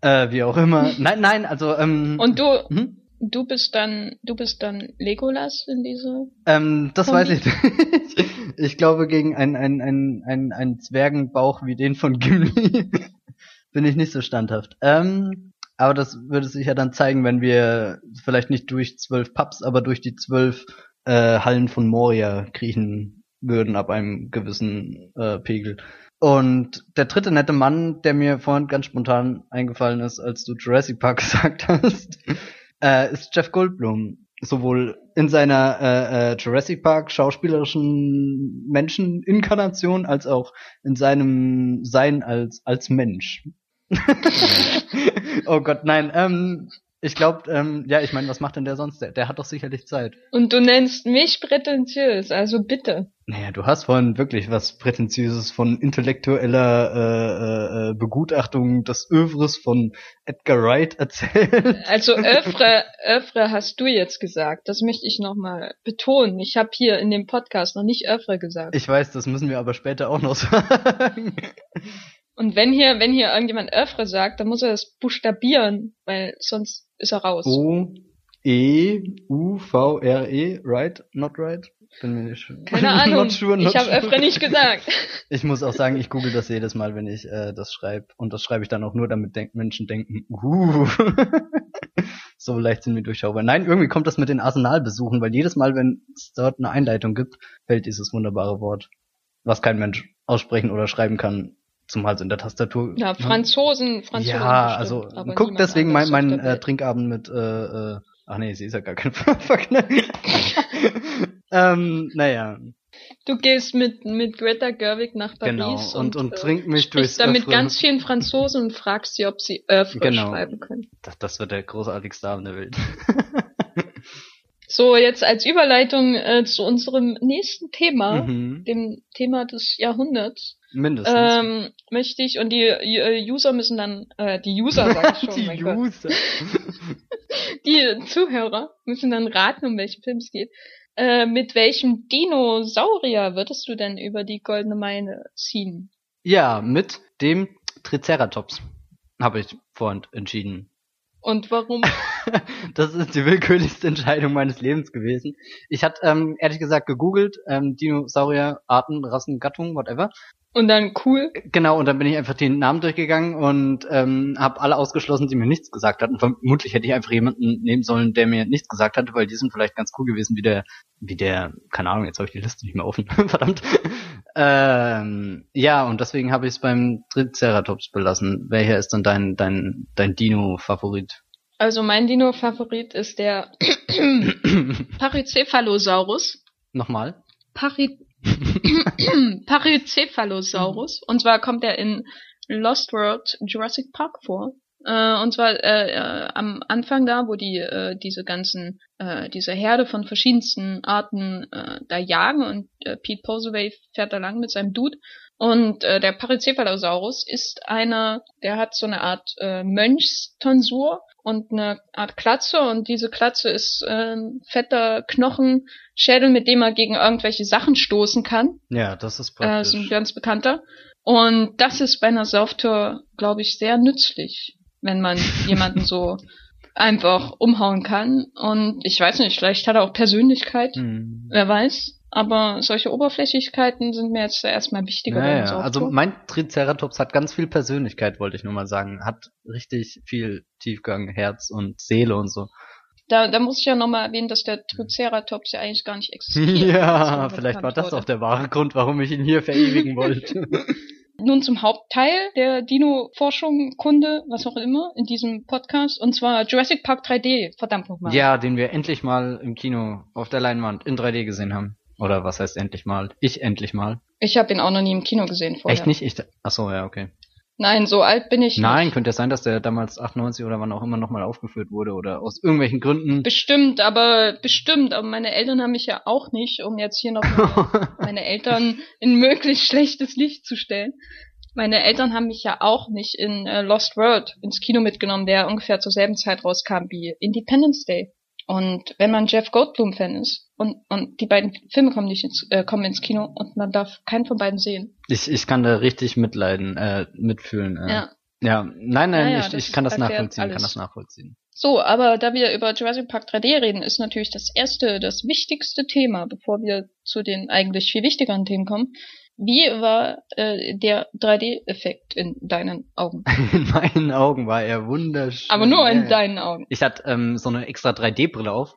Äh, wie auch immer. Nein, nein, also ähm, Und du hm? Du bist dann du bist dann Legolas in diese Ähm, das Kombi? weiß ich nicht. ich glaube gegen einen ein, ein, ein, ein Zwergenbauch wie den von Gimli bin ich nicht so standhaft. Ähm, aber das würde sich ja dann zeigen, wenn wir vielleicht nicht durch zwölf Pubs, aber durch die zwölf äh, Hallen von Moria kriechen würden ab einem gewissen äh, Pegel. Und der dritte nette Mann, der mir vorhin ganz spontan eingefallen ist, als du Jurassic Park gesagt hast, äh, ist Jeff Goldblum. Sowohl in seiner äh, äh, Jurassic Park schauspielerischen Menscheninkarnation als auch in seinem Sein als als Mensch. oh Gott, nein. Ähm, Ich glaube, ähm, ja, ich meine, was macht denn der sonst? Der, der hat doch sicherlich Zeit. Und du nennst mich prätentiös, also bitte. Naja, du hast vorhin wirklich was Prätentiöses von intellektueller äh, äh, Begutachtung des Övres von Edgar Wright erzählt. Also Övre, Övre hast du jetzt gesagt. Das möchte ich nochmal betonen. Ich habe hier in dem Podcast noch nicht Övre gesagt. Ich weiß, das müssen wir aber später auch noch sagen. Und wenn hier, wenn hier irgendjemand Övre sagt, dann muss er das buchstabieren, weil sonst ist er raus. O E U V R E, right? Not right? Bin mir nicht Keine Ahnung. not sure, not ich habe sure. Övre nicht gesagt. Ich muss auch sagen, ich google das jedes Mal, wenn ich äh, das schreibe. Und das schreibe ich dann auch nur, damit denk Menschen denken, uh, so leicht sind wir durchschaubar. Nein, irgendwie kommt das mit den Arsenalbesuchen, weil jedes Mal, wenn es dort eine Einleitung gibt, fällt dieses wunderbare Wort, was kein Mensch aussprechen oder schreiben kann, zumal es in der Tastatur. Ja, Franzosen, Franzosen. ja, bestimmt, also guck deswegen mein, mein äh. Trinkabend mit, äh, äh, ach nee, sie ist ja gar kein Verknall. ähm, naja, Du gehst mit, mit Greta Gerwig nach genau. Paris Und, und, äh, trink mich durchs sprichst da mit Öffre. ganz vielen Franzosen und fragst sie, ob sie Övre Genau. schreiben können. Das, das wird der großartigste Abend der Welt. So, jetzt als Überleitung äh, zu unserem nächsten Thema, mhm. dem Thema des Jahrhunderts, Mindestens. ähm, möchte ich, und die äh, User müssen dann, äh, die User sag ich schon, Die mein User. die Zuhörer müssen dann raten, um welchen Film es geht. Äh, mit welchem Dinosaurier würdest du denn über die Goldene Meile ziehen? Ja, mit dem Triceratops. Habe ich vorhin entschieden. Und warum? Das ist die willkürlichste Entscheidung meines Lebens gewesen. Ich hatte ähm, ehrlich gesagt gegoogelt, ähm, Dinosaurier, Arten, Rassen, Gattungen, whatever. Und dann cool. Genau, und dann bin ich einfach den Namen durchgegangen und ähm, habe alle ausgeschlossen, die mir nichts gesagt hatten. Vermutlich hätte ich einfach jemanden nehmen sollen, der mir nichts gesagt hatte, weil die sind vielleicht ganz cool gewesen, wie der, wie der, keine Ahnung, jetzt habe ich die Liste nicht mehr offen, verdammt. Ähm, ja, und deswegen habe ich es beim Triceratops belassen. Welcher ist denn dein, dein, dein Dino-Favorit? Also mein Dino-Favorit ist der Pachycephalosaurus. Nochmal? Pachy Pachycephalosaurus. Und zwar kommt er in Lost World Jurassic Park vor. Äh, und zwar äh, äh, am Anfang da, wo die äh, diese ganzen, äh, diese Herde von verschiedensten Arten äh, da jagen und äh, Pete Poseway fährt da lang mit seinem Dude. Und äh, der Pachycephalosaurus ist einer, der hat so eine Art äh, Mönchstonsur und eine Art Klatze und diese Klatze ist äh, ein fetter Knochenschädel, mit dem er gegen irgendwelche Sachen stoßen kann. Ja, das ist Äh, ist ein praktisch. ganz bekannter. Und das ist bei einer Sauftour, glaube ich, sehr nützlich, wenn man jemanden so einfach umhauen kann. Und ich weiß nicht, vielleicht hat er auch Persönlichkeit, Hm. wer weiß. Aber solche Oberflächlichkeiten sind mir jetzt erstmal wichtiger bei Ja, einer ja. Sauftour. Also mein Triceratops hat ganz viel Persönlichkeit, wollte ich nur mal sagen. Hat richtig viel Tiefgang, Herz und Seele und so. da, da muss ich ja nochmal erwähnen, dass der Triceratops ja eigentlich gar nicht existiert. Ja, vielleicht war das wurde. auch der wahre Grund, warum ich ihn hier verewigen wollte. Nun zum Hauptteil der Dino-Forschung, Kunde, was auch immer, in diesem Podcast, und zwar Jurassic Park 3D, verdammt nochmal. ja, den wir endlich mal im Kino auf der Leinwand in 3D gesehen haben. Oder was heißt endlich mal? Ich endlich mal. Ich habe ihn auch noch nie im Kino gesehen vorher. Echt nicht? Ich, ach so, ja, okay. Nein, so alt bin ich Nein, nicht. könnte ja sein, dass der damals 98 oder wann auch immer nochmal aufgeführt wurde oder aus irgendwelchen Gründen. Bestimmt, aber bestimmt. Aber meine Eltern haben mich ja auch nicht, um jetzt hier noch meine, meine Eltern in möglichst schlechtes Licht zu stellen. Meine Eltern haben mich ja auch nicht in äh, Lost World ins Kino mitgenommen, der ungefähr zur selben Zeit rauskam wie Independence Day. Und wenn man Jeff Goldblum-Fan ist und, und die beiden Filme kommen nicht ins, äh, kommen ins Kino und man darf keinen von beiden sehen. Ich, ich kann da richtig mitleiden, äh, mitfühlen. Äh. Ja. Ja, nein, nein, Ja, ja, ich, ich kann das nachvollziehen, kann alles. das nachvollziehen. So, aber da wir über Jurassic Park 3D reden, ist natürlich das erste, das wichtigste Thema, bevor wir zu den eigentlich viel wichtigeren Themen kommen. Wie war äh, der 3D-Effekt in deinen Augen? In meinen Augen war er wunderschön. Aber nur in deinen Augen. Ich hatte ähm, so eine extra 3D-Brille auf.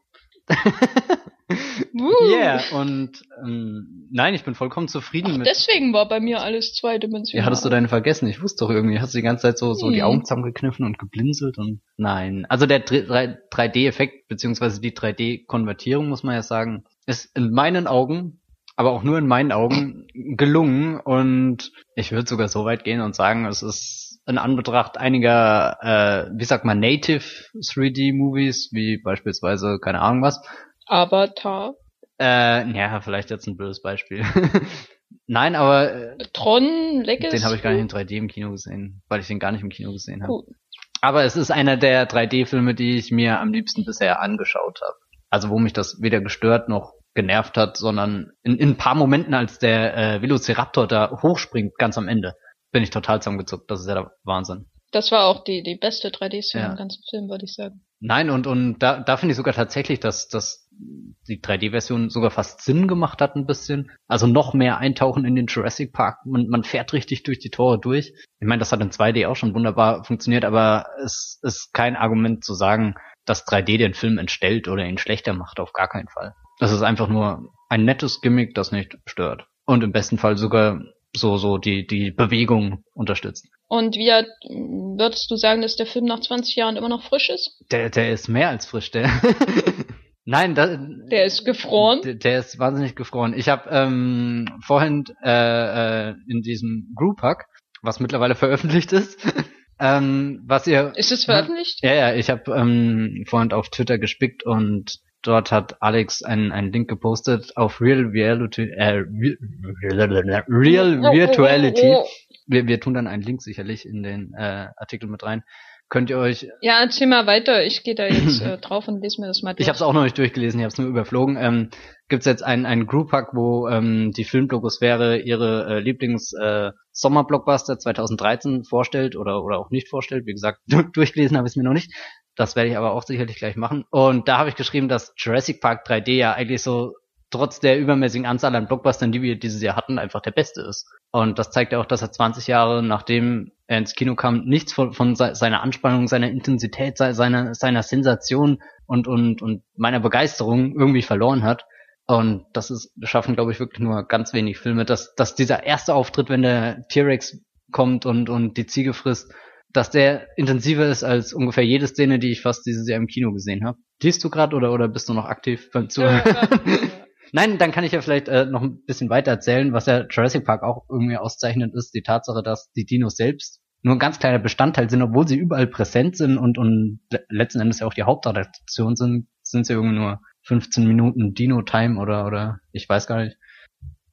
Uh, Yeah, und ähm, nein, ich bin vollkommen zufrieden Ach, mit. deswegen war bei mir alles zweidimensional. Ja, hattest du deine vergessen? Ich wusste doch irgendwie, hast du die ganze Zeit so, so die Hm. Augen zusammengekniffen und geblinzelt und nein. Also der 3D-Effekt, beziehungsweise die 3D-Konvertierung, muss man ja sagen, ist in meinen Augen, aber auch nur in meinen Augen gelungen und ich würde sogar so weit gehen und sagen, es ist in Anbetracht einiger, äh, wie sagt man, Native 3D-Movies, wie beispielsweise, keine Ahnung was. Avatar. Äh, ja, vielleicht jetzt ein blödes Beispiel. Nein, aber äh, Tron Legacy. den habe ich gar nicht in 3D im Kino gesehen, weil ich den gar nicht im Kino gesehen habe. Aber es ist einer der 3D-Filme, die ich mir am liebsten bisher angeschaut habe. Also wo mich das weder gestört noch genervt hat, sondern in, in ein paar Momenten, als der äh, Velociraptor da hochspringt, ganz am Ende, bin ich total zusammengezuckt. Das ist ja der Wahnsinn. Das war auch die, die beste 3D-Szene ja. im ganzen Film, würde ich sagen. Nein, und, und da, da finde ich sogar tatsächlich, dass, dass die 3D-Version sogar fast Sinn gemacht hat ein bisschen. Also noch mehr eintauchen in den Jurassic Park. Man, man fährt richtig durch die Tore durch. Ich meine, das hat in 2D auch schon wunderbar funktioniert, aber es ist kein Argument zu sagen, dass 3D den Film entstellt oder ihn schlechter macht. Auf gar keinen Fall. Das ist einfach nur ein nettes Gimmick, das nicht stört. Und im besten Fall sogar so, so die, die Bewegung unterstützt. Und wie würdest du sagen, dass der Film nach 20 Jahren immer noch frisch ist? Der, der ist mehr als frisch, der. Nein, da, der ist gefroren. Der, der ist wahnsinnig gefroren. Ich habe ähm, vorhin äh, äh, in diesem Group Hack, was mittlerweile veröffentlicht ist, ähm, was ihr. Ist es veröffentlicht? Ja, ja. Ich habe ähm, vorhin auf Twitter gespickt und dort hat Alex einen, einen Link gepostet auf Real Reality, äh, Real, Virtuality wir, wir tun dann einen Link sicherlich in den äh, Artikel mit rein. Könnt ihr euch. Ja, erzähl mal weiter. Ich gehe da jetzt äh, drauf und lese mir das mal durch. Ich habe es auch noch nicht durchgelesen, ich habe es nur überflogen. Ähm, Gibt es jetzt einen, einen Group-Hack, wo ähm, die Filmblogosphäre ihre äh, Lieblings-Sommer-Blockbuster äh, 2013 vorstellt oder, oder auch nicht vorstellt. Wie gesagt, durchgelesen habe ich es mir noch nicht. Das werde ich aber auch sicherlich gleich machen. Und da habe ich geschrieben, dass Jurassic Park 3D ja eigentlich so trotz der übermäßigen Anzahl an Blockbustern, die wir dieses Jahr hatten, einfach der beste ist. Und das zeigt ja auch, dass er 20 Jahre nachdem er ins Kino kam, nichts von, von seiner Anspannung, seiner Intensität, seiner, seiner Sensation und, und, und meiner Begeisterung irgendwie verloren hat. Und das ist, schaffen, glaube ich, wirklich nur ganz wenig Filme, dass, dass dieser erste Auftritt, wenn der T-Rex kommt und, und die Ziege frisst, dass der intensiver ist als ungefähr jede Szene, die ich fast dieses Jahr im Kino gesehen habe. Liest du gerade oder, oder bist du noch aktiv beim Zuhören? Nein, dann kann ich ja vielleicht äh, noch ein bisschen weiter erzählen, was ja Jurassic Park auch irgendwie auszeichnet ist, die Tatsache, dass die Dinos selbst nur ein ganz kleiner Bestandteil sind, obwohl sie überall präsent sind und, und letzten Endes ja auch die Hauptattraktion sind, sind sie irgendwie nur 15 Minuten Dino-Time oder, oder ich weiß gar nicht.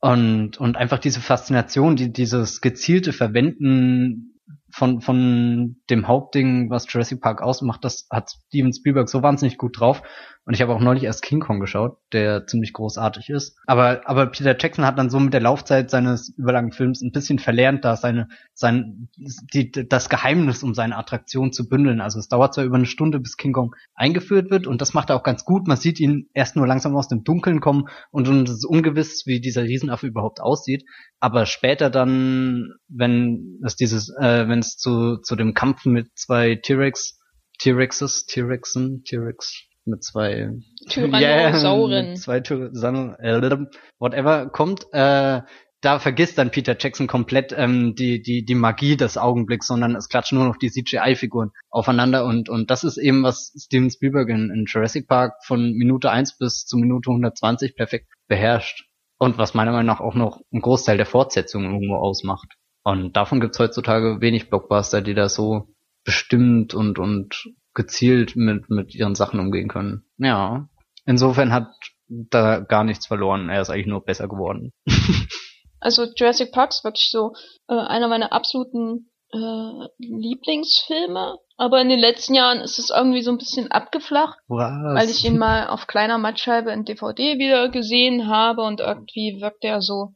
Und, und einfach diese Faszination, die, dieses gezielte Verwenden von, von dem Hauptding, was Jurassic Park ausmacht, das hat Steven Spielberg so wahnsinnig gut drauf. Und ich habe auch neulich erst King Kong geschaut, der ziemlich großartig ist. Aber, aber Peter Jackson hat dann so mit der Laufzeit seines überlangen Films ein bisschen verlernt, da seine, sein, die, das Geheimnis um seine Attraktion zu bündeln. Also es dauert zwar über eine Stunde, bis King Kong eingeführt wird und das macht er auch ganz gut. Man sieht ihn erst nur langsam aus dem Dunkeln kommen und, und es ist ungewiss, wie dieser Riesenaffe überhaupt aussieht. Aber später dann, wenn es dieses, äh, wenn es zu, zu dem Kampf mit zwei T-Rex, T-Rexes, T-Rexen, T-Rex, mit zwei Tyrannosauren, yeah, zwei Tyrann äh, whatever kommt, äh, da vergisst dann Peter Jackson komplett ähm, die die die Magie des Augenblicks, sondern es klatschen nur noch die CGI-Figuren aufeinander. Und und das ist eben was Steven Spielberg in, in Jurassic Park von Minute 1 bis zu Minute 120 perfekt beherrscht. Und was meiner Meinung nach auch noch einen Großteil der Fortsetzung irgendwo ausmacht. Und davon gibt's heutzutage wenig Blockbuster, die da so bestimmt und und gezielt mit, mit ihren Sachen umgehen können. Ja. Insofern hat da gar nichts verloren. Er ist eigentlich nur besser geworden. also Jurassic Park ist wirklich so äh, einer meiner absoluten äh, Lieblingsfilme. Aber in den letzten Jahren ist es irgendwie so ein bisschen abgeflacht, Was? weil ich ihn mal auf kleiner Mattscheibe in DVD wieder gesehen habe und irgendwie wirkt er so,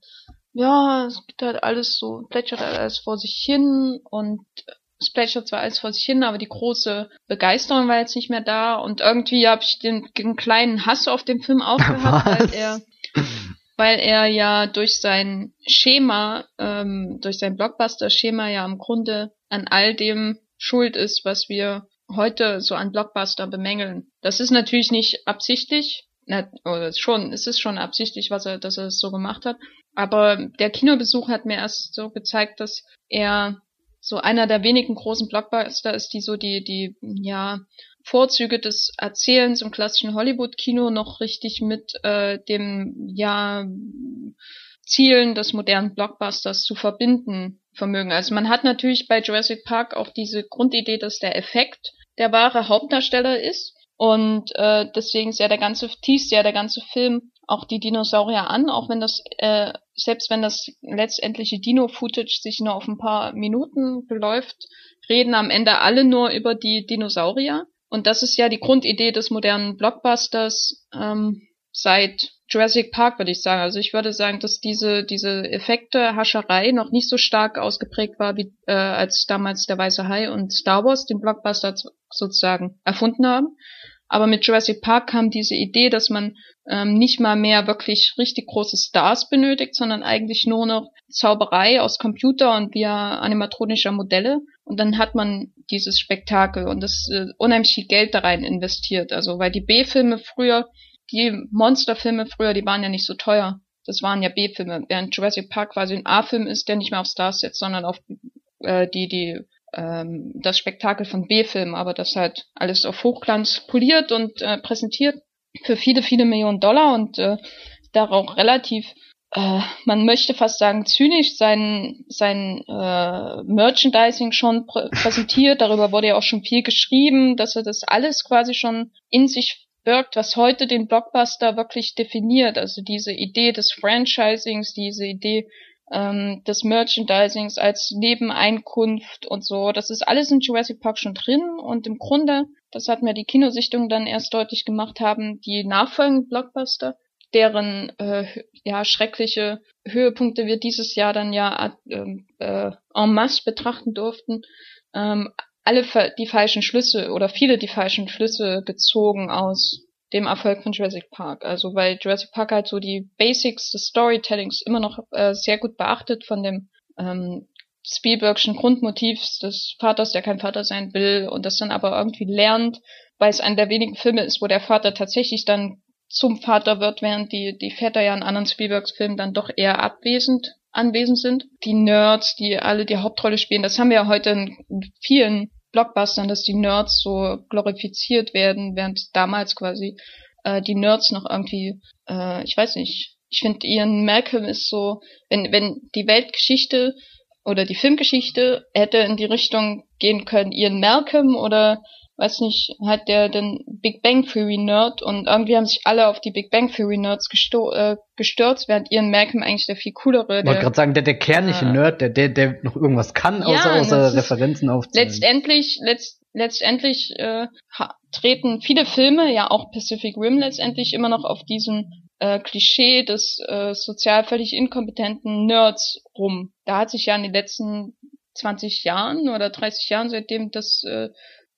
ja, es geht halt alles so, plätschert halt alles vor sich hin und es plätschert zwar alles vor sich hin, aber die große Begeisterung war jetzt nicht mehr da und irgendwie habe ich den, den, kleinen Hass auf den Film aufgehört, weil er weil er ja durch sein Schema, ähm, durch sein Blockbuster-Schema ja im Grunde an all dem schuld ist, was wir heute so an Blockbuster bemängeln. Das ist natürlich nicht absichtlich, na, oder schon, es ist schon absichtlich, was er, dass er es so gemacht hat. Aber der Kinobesuch hat mir erst so gezeigt, dass er so einer der wenigen großen Blockbuster ist, die so die, die, ja, Vorzüge des Erzählens im klassischen Hollywood-Kino noch richtig mit äh, dem, ja, Zielen des modernen Blockbusters zu verbinden Vermögen. Also man hat natürlich bei Jurassic Park auch diese Grundidee, dass der Effekt der wahre Hauptdarsteller ist. Und äh, deswegen ist ja der ganze, teast ja der ganze Film auch die Dinosaurier an, auch wenn das, äh, selbst wenn das letztendliche Dino-Footage sich nur auf ein paar Minuten beläuft, reden am Ende alle nur über die Dinosaurier. Und das ist ja die Grundidee des modernen Blockbusters ähm, seit Jurassic Park, würde ich sagen. Also ich würde sagen, dass diese, diese Effekte, Hascherei noch nicht so stark ausgeprägt war, wie äh, als damals der Weiße Hai und Star Wars den Blockbuster sozusagen erfunden haben. Aber mit Jurassic Park kam diese Idee, dass man ähm, nicht mal mehr wirklich richtig große Stars benötigt, sondern eigentlich nur noch Zauberei aus Computer und via animatronischer Modelle. Und dann hat man dieses Spektakel und das äh, unheimlich viel Geld da rein investiert. Also weil die B-Filme früher, die Monsterfilme früher, die waren ja nicht so teuer. Das waren ja B-Filme, während Jurassic Park quasi ein A-Film ist, der nicht mehr auf Stars setzt, sondern auf äh, die, die ähm, das Spektakel von B-Filmen, aber das halt alles auf Hochglanz poliert und äh, präsentiert für viele, viele Millionen Dollar und äh, da auch relativ, äh, man möchte fast sagen, zynisch sein, sein äh, Merchandising schon prä präsentiert. Darüber wurde ja auch schon viel geschrieben, dass er das alles quasi schon in sich birgt, was heute den Blockbuster wirklich definiert. Also diese Idee des Franchisings, diese Idee ähm, des Merchandisings als Nebeneinkunft und so. Das ist alles in Jurassic Park schon drin und im Grunde, das hat mir die Kinosichtung dann erst deutlich gemacht haben, die nachfolgenden Blockbuster, deren äh, ja schreckliche Höhepunkte wir dieses Jahr dann ja äh, äh, en masse betrachten durften, ähm, alle die falschen Schlüsse oder viele die falschen Schlüsse gezogen aus dem Erfolg von Jurassic Park. Also weil Jurassic Park halt so die Basics des Storytellings immer noch äh, sehr gut beachtet von dem ähm, Spielbergschen Grundmotivs des Vaters, der kein Vater sein will und das dann aber irgendwie lernt, weil es einer der wenigen Filme ist, wo der Vater tatsächlich dann zum Vater wird, während die, die Väter ja in anderen Spielbergs Filmen dann doch eher abwesend anwesend sind. Die Nerds, die alle die Hauptrolle spielen, das haben wir ja heute in vielen Blockbustern, dass die Nerds so glorifiziert werden, während damals quasi äh, die Nerds noch irgendwie, äh, ich weiß nicht, ich finde Ian Malcolm ist so, wenn, wenn die Weltgeschichte oder die Filmgeschichte hätte in die Richtung gehen können, Ian Malcolm oder weiß nicht, halt der den Big Bang Theory Nerd und irgendwie haben sich alle auf die Big Bang Theory Nerds äh, gestürzt, während Ian Malcolm eigentlich der viel coolere. Ich wollte gerade sagen, der der kernliche äh, Nerd, der der der noch irgendwas kann, außer ja, außer Referenzen aufzählen. Letztendlich letzt, letztendlich äh, treten viele Filme, ja auch Pacific Rim letztendlich immer noch auf diesem äh, Klischee des äh, sozial völlig inkompetenten Nerds rum. Da hat sich ja in den letzten 20 Jahren oder 30 Jahren, seitdem das äh,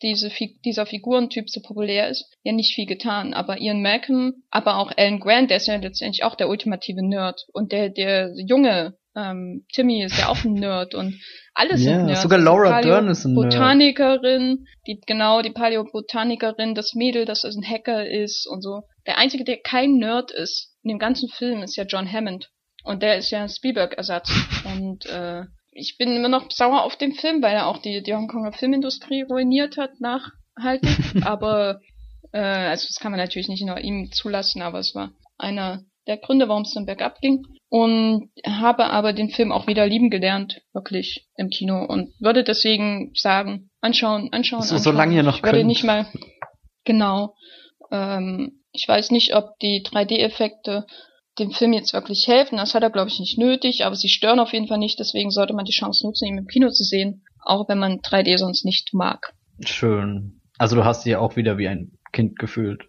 diese, dieser Figurentyp so populär ist, ja nicht viel getan. Aber Ian Malcolm, aber auch Alan Grant, der ist ja letztendlich auch der ultimative Nerd. Und der, der junge ähm, Timmy ist ja auch ein Nerd und alles yeah, sind Nerds. Sogar Laura Dern ist ein Botanikerin, die genau die Paläobotanikerin, das Mädel, das ein Hacker ist und so. Der einzige, der kein Nerd ist in dem ganzen Film, ist ja John Hammond. Und der ist ja ein Spielberg-Ersatz. Und äh, ich bin immer noch sauer auf den Film, weil er auch die, die Hongkonger Filmindustrie ruiniert hat, nachhaltig. aber, äh, also das kann man natürlich nicht nur ihm zulassen, aber es war einer der Gründe, warum es dann bergab ging. Und habe aber den Film auch wieder lieben gelernt, wirklich im Kino. Und würde deswegen sagen, anschauen, anschauen, so, anschauen. Solange ihr noch ich würde könnt. nicht mal, genau. Ähm, ich weiß nicht, ob die 3D-Effekte dem Film jetzt wirklich helfen. Das hat er, glaube ich, nicht nötig, aber sie stören auf jeden Fall nicht. Deswegen sollte man die Chance nutzen, ihn im Kino zu sehen, auch wenn man 3D sonst nicht mag. Schön. Also du hast dich auch wieder wie ein Kind gefühlt.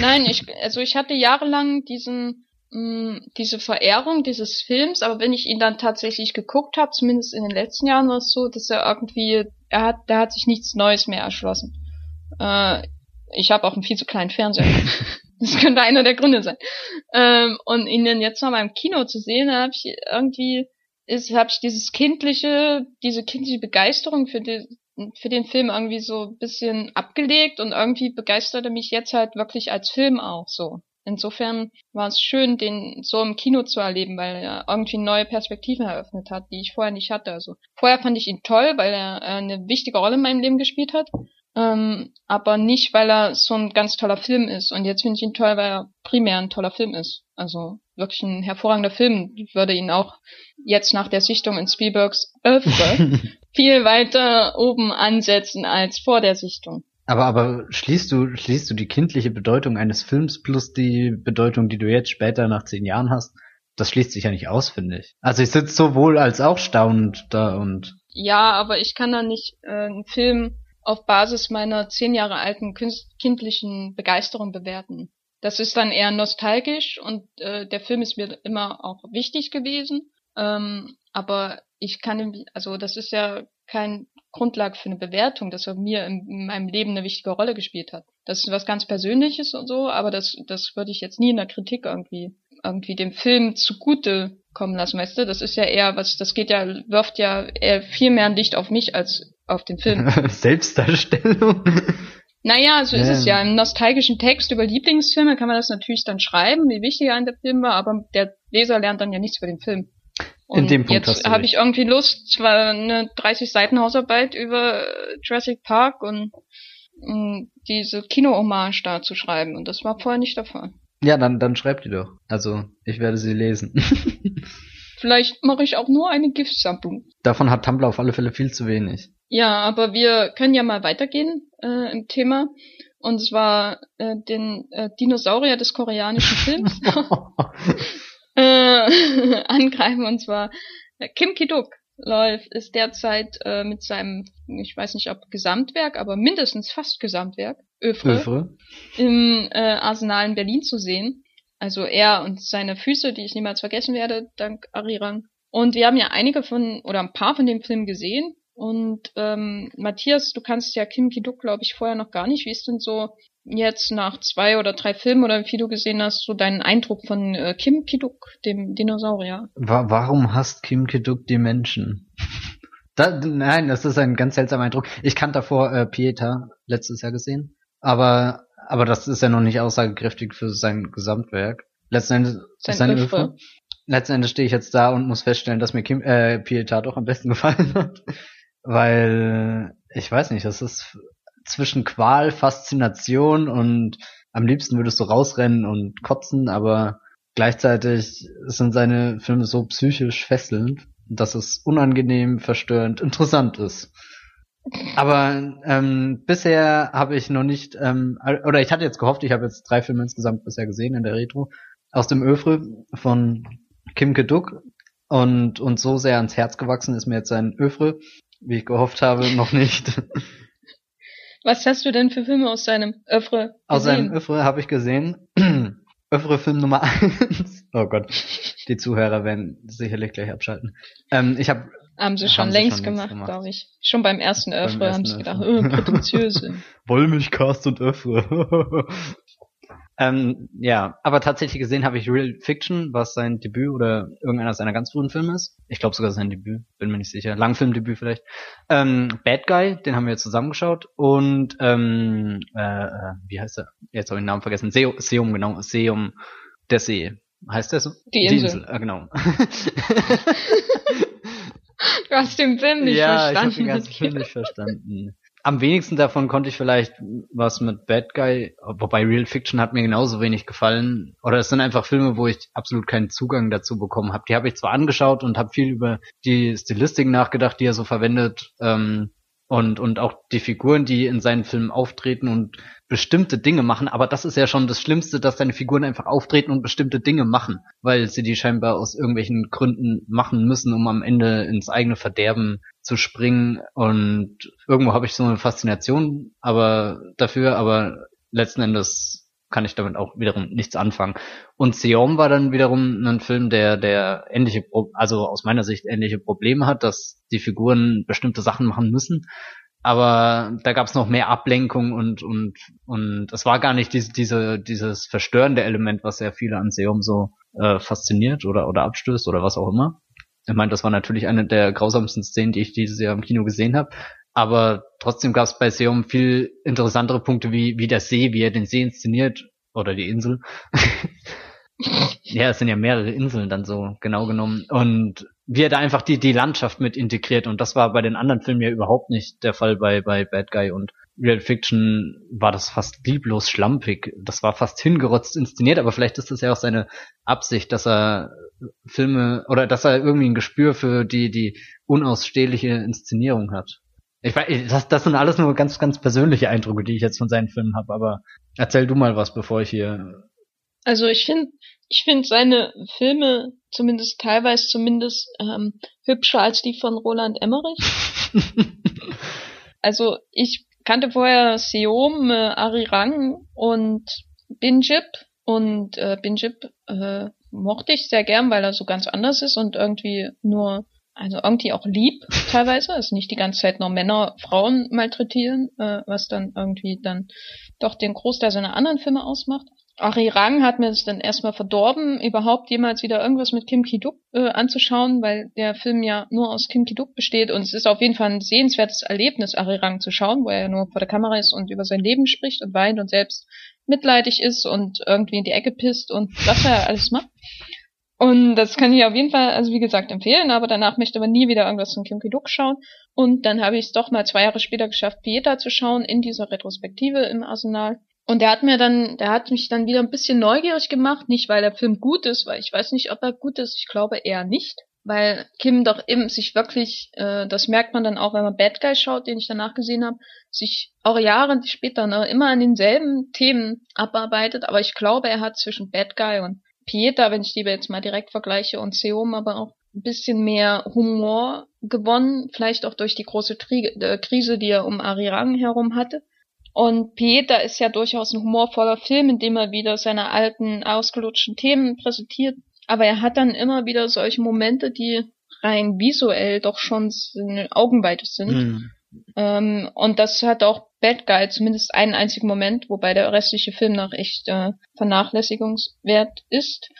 Nein, ich, also ich hatte jahrelang diesen, mh, mm, diese Verehrung dieses Films, aber wenn ich ihn dann tatsächlich geguckt habe, zumindest in den letzten Jahren war es so, dass er irgendwie, er hat, der hat sich nichts Neues mehr erschlossen. Äh, ich habe auch einen viel zu kleinen Fernseher. Das könnte einer der Gründe sein. Ähm, und ihn dann jetzt noch mal im Kino zu sehen, habe ich irgendwie ist, habe ich dieses kindliche, diese kindliche Begeisterung für die, für den Film irgendwie so ein bisschen abgelegt und irgendwie begeisterte mich jetzt halt wirklich als Film auch so. Insofern war es schön, den so im Kino zu erleben, weil er irgendwie neue Perspektiven eröffnet hat, die ich vorher nicht hatte. Also vorher fand ich ihn toll, weil er äh, eine wichtige Rolle in meinem Leben gespielt hat. Ähm, aber nicht, weil er so ein ganz toller Film ist. Und jetzt finde ich ihn toll, weil er primär ein toller Film ist. Also wirklich ein hervorragender Film. Ich würde ihn auch jetzt nach der Sichtung in Spielbergs Öffre viel weiter oben ansetzen als vor der Sichtung. Aber, aber schließt du, schließt du die kindliche Bedeutung eines Films plus die Bedeutung, die du jetzt später nach zehn Jahren hast? Das schließt sich ja nicht aus, finde ich. Also ich sitze sowohl als auch staunend da und. Ja, aber ich kann da nicht äh, einen Film auf Basis meiner zehn Jahre alten kindlichen Begeisterung bewerten. Das ist dann eher nostalgisch und äh, der Film ist mir immer auch wichtig gewesen. Ähm, aber ich kann, also das ist ja kein Grundlage für eine Bewertung, dass er mir in, in, meinem Leben eine wichtige Rolle gespielt hat. Das ist was ganz Persönliches und so, aber das, das würde ich jetzt nie in der Kritik irgendwie, irgendwie dem Film zugute kommen lassen, weißt du? Das ist ja eher was, das geht ja, wirft ja eher viel mehr ein Licht auf mich als auf den Film. Selbstdarstellung. Naja, so ist es ja. Im nostalgischen Text über Lieblingsfilme kann man das natürlich dann schreiben, wie wichtig ein der Film war, aber der Leser lernt dann ja nichts über den Film. Und In dem Punkt jetzt habe ich irgendwie Lust, zwar eine 30 Seiten Hausarbeit über Jurassic Park und, und diese Kino-Hommage da zu schreiben und das war vorher nicht der Fall. Ja, dann, dann schreibt die doch. Also, ich werde sie lesen. Vielleicht mache ich auch nur eine Giftsammlung. Davon hat Tumblr auf alle Fälle viel zu wenig. Ja, aber wir können ja mal weitergehen äh, im Thema. Und zwar äh, den äh, Dinosaurier des koreanischen Films äh, angreifen. Und zwar äh, Kim Ki-duk läuft, ist derzeit äh, mit seinem, ich weiß nicht ob Gesamtwerk, aber mindestens fast Gesamtwerk, Öfre, Öfre. im äh, Arsenal in Berlin zu sehen. Also er und seine Füße, die ich niemals vergessen werde, dank Arirang. Und wir haben ja einige von, oder ein paar von dem Film gesehen. Und ähm, Matthias, du kannst ja Kim Ki-duk, glaube ich, vorher noch gar nicht. Wie ist denn so jetzt nach zwei oder drei Filmen oder wie du gesehen hast, so deinen Eindruck von äh, Kim Ki-duk, dem Dinosaurier? Wa warum hasst Kim Ki-duk die Menschen? da, nein, das ist ein ganz seltsamer Eindruck. Ich kannte davor äh, Pieta letztes Jahr gesehen, aber aber das ist ja noch nicht aussagekräftig für sein Gesamtwerk. Letzten Endes sein, sein Öfre. Letzten Endes stehe ich jetzt da und muss feststellen, dass mir Kim, äh, Pietà doch am besten gefallen hat. Weil, ich weiß nicht, das ist zwischen Qual, Faszination und am liebsten würdest du rausrennen und kotzen, aber gleichzeitig sind seine Filme so psychisch fesselnd, dass es unangenehm, verstörend, interessant ist. Aber ähm, bisher habe ich noch nicht, ähm, oder ich hatte jetzt gehofft, ich habe jetzt drei Filme insgesamt bisher gesehen in der Retro, aus dem Öfre von Kim Keduk und, und so sehr ans Herz gewachsen ist mir jetzt sein Öfre, wie ich gehofft habe, noch nicht. Was hast du denn für Filme aus seinem Öfre gesehen? Aus seinem Öfre habe ich gesehen. Öfre Film Nummer eins. Oh Gott, die Zuhörer werden sicherlich gleich abschalten. Ähm, ich habe haben sie schon haben längst sie schon gemacht, gemacht. glaube ich. Schon beim ersten Öffre haben sie gedacht, oh, prätentiöse. Wollmilchcast und Öffre. ähm, ja, aber tatsächlich gesehen habe ich Real Fiction, was sein Debüt oder irgendeiner seiner ganz frühen Filme ist. Ich glaube sogar sein Debüt, bin mir nicht sicher. Langfilmdebüt vielleicht. Ähm, Bad Guy, den haben wir jetzt zusammengeschaut. Und ähm, äh, äh wie heißt er? Jetzt habe ich den Namen vergessen. Seum, Seum genau. Seum der See. Heißt der so? Die Insel. Die Insel, ah, genau. Du hast den Film nicht ja, verstanden. Ja, ich habe den ganzen Film nicht verstanden. Am wenigsten davon konnte ich vielleicht was mit Bad Guy, wobei Real Fiction hat mir genauso wenig gefallen. Oder es sind einfach Filme, wo ich absolut keinen Zugang dazu bekommen habe. Die habe ich zwar angeschaut und habe viel über die Stilistik nachgedacht, die er so verwendet. Ähm, und, und auch die Figuren, die in seinen Filmen auftreten und bestimmte Dinge machen. Aber das ist ja schon das Schlimmste, dass seine Figuren einfach auftreten und bestimmte Dinge machen, weil sie die scheinbar aus irgendwelchen Gründen machen müssen, um am Ende ins eigene Verderben zu springen. Und irgendwo habe ich so eine Faszination aber dafür, aber letzten Endes kann ich damit auch wiederum nichts anfangen. Und Seom war dann wiederum ein Film, der, der ähnliche, also aus meiner Sicht ähnliche Probleme hat, dass die Figuren bestimmte Sachen machen müssen. Aber da gab es noch mehr Ablenkung und, und, und es war gar nicht diese, diese, dieses verstörende Element, was sehr viele an Seom so äh, fasziniert oder, oder abstößt oder was auch immer. Ich meine, das war natürlich eine der grausamsten Szenen, die ich dieses Jahr im Kino gesehen habe. Aber trotzdem gab es bei Seum viel interessantere Punkte, wie, wie der See, wie er den See inszeniert oder die Insel. ja, es sind ja mehrere Inseln dann so genau genommen. Und wie er da einfach die, die Landschaft mit integriert. Und das war bei den anderen Filmen ja überhaupt nicht der Fall bei, bei Bad Guy und Real Fiction war das fast lieblos schlampig. Das war fast hingerotzt inszeniert, aber vielleicht ist das ja auch seine Absicht, dass er Filme oder dass er irgendwie ein Gespür für die, die unausstehliche Inszenierung hat. Ich weiß, das, das sind alles nur ganz, ganz persönliche Eindrücke, die ich jetzt von seinen Filmen habe, aber erzähl du mal was, bevor ich hier. Also ich finde, ich finde seine Filme zumindest teilweise zumindest ähm, hübscher als die von Roland Emmerich. also ich kannte vorher Seom, äh, Arirang und Binjip und äh, Binjip äh, mochte ich sehr gern, weil er so ganz anders ist und irgendwie nur also irgendwie auch lieb teilweise, also nicht die ganze Zeit nur Männer Frauen malträtieren, äh, was dann irgendwie dann doch den Großteil seiner anderen Filme ausmacht. Ari Rang hat mir das dann erstmal verdorben, überhaupt jemals wieder irgendwas mit Kim Ki-duk äh, anzuschauen, weil der Film ja nur aus Kim Ki-duk besteht und es ist auf jeden Fall ein sehenswertes Erlebnis, Ari Rang zu schauen, wo er ja nur vor der Kamera ist und über sein Leben spricht und weint und selbst mitleidig ist und irgendwie in die Ecke pisst und was er alles macht. Und das kann ich auf jeden Fall, also wie gesagt, empfehlen, aber danach möchte man nie wieder irgendwas von Kim Ki-duk schauen. Und dann habe ich es doch mal zwei Jahre später geschafft, Pieta zu schauen in dieser Retrospektive im Arsenal. Und der hat mir dann, der hat mich dann wieder ein bisschen neugierig gemacht, nicht weil der Film gut ist, weil ich weiß nicht, ob er gut ist, ich glaube eher nicht, weil Kim doch eben sich wirklich, äh, das merkt man dann auch, wenn man Bad Guy schaut, den ich danach gesehen habe, sich auch Jahre später ne, immer an denselben Themen abarbeitet, aber ich glaube, er hat zwischen Bad Guy und Pieta, wenn ich die jetzt mal direkt vergleiche, und Seom aber auch ein bisschen mehr Humor gewonnen, vielleicht auch durch die große Tri äh, Krise, die er um Arirang herum hatte. Und Pieta ist ja durchaus ein humorvoller Film, in dem er wieder seine alten, ausgelutschten Themen präsentiert. Aber er hat dann immer wieder solche Momente, die rein visuell doch schon in Augenweite sind. Mhm. Ähm, und das hat auch Bad Guy zumindest einen einzigen Moment, wobei der restliche Film noch echt äh, vernachlässigungswert ist.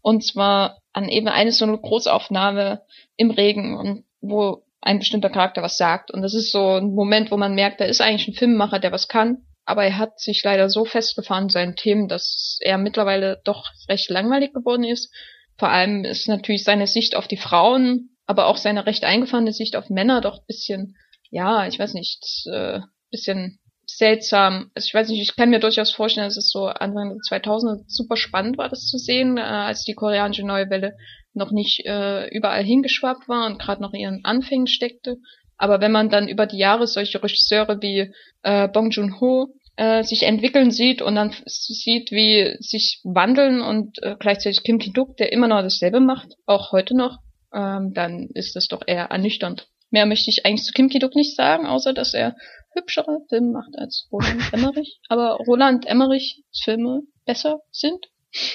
Und zwar an eben eine so eine Großaufnahme im Regen und wo ein bestimmter Charakter was sagt. Und das ist so ein Moment, wo man merkt, da ist eigentlich ein Filmemacher, der was kann, aber er hat sich leider so festgefahren in seinen Themen, dass er mittlerweile doch recht langweilig geworden ist. Vor allem ist natürlich seine Sicht auf die Frauen, aber auch seine recht eingefahrene Sicht auf Männer doch ein bisschen ja, ich weiß nicht, äh, bisschen seltsam. Also ich weiß nicht, ich kann mir durchaus vorstellen, dass es so Anfang der 2000er super spannend war, das zu sehen, äh, als die koreanische Neue Welle noch nicht äh, überall hingeschwappt war und gerade noch in ihren Anfängen steckte. Aber wenn man dann über die Jahre solche Regisseure wie äh, Bong Joon-ho äh, sich entwickeln sieht und dann sieht, wie sich wandeln und äh, gleichzeitig Kim Ki-duk, der immer noch dasselbe macht, auch heute noch, ähm, dann ist das doch eher ernüchternd. Mehr möchte ich eigentlich zu Kim Ki-duk nicht sagen, außer dass er hübschere Filme macht als Roland Emmerich. Aber Roland Emmerichs Filme besser sind.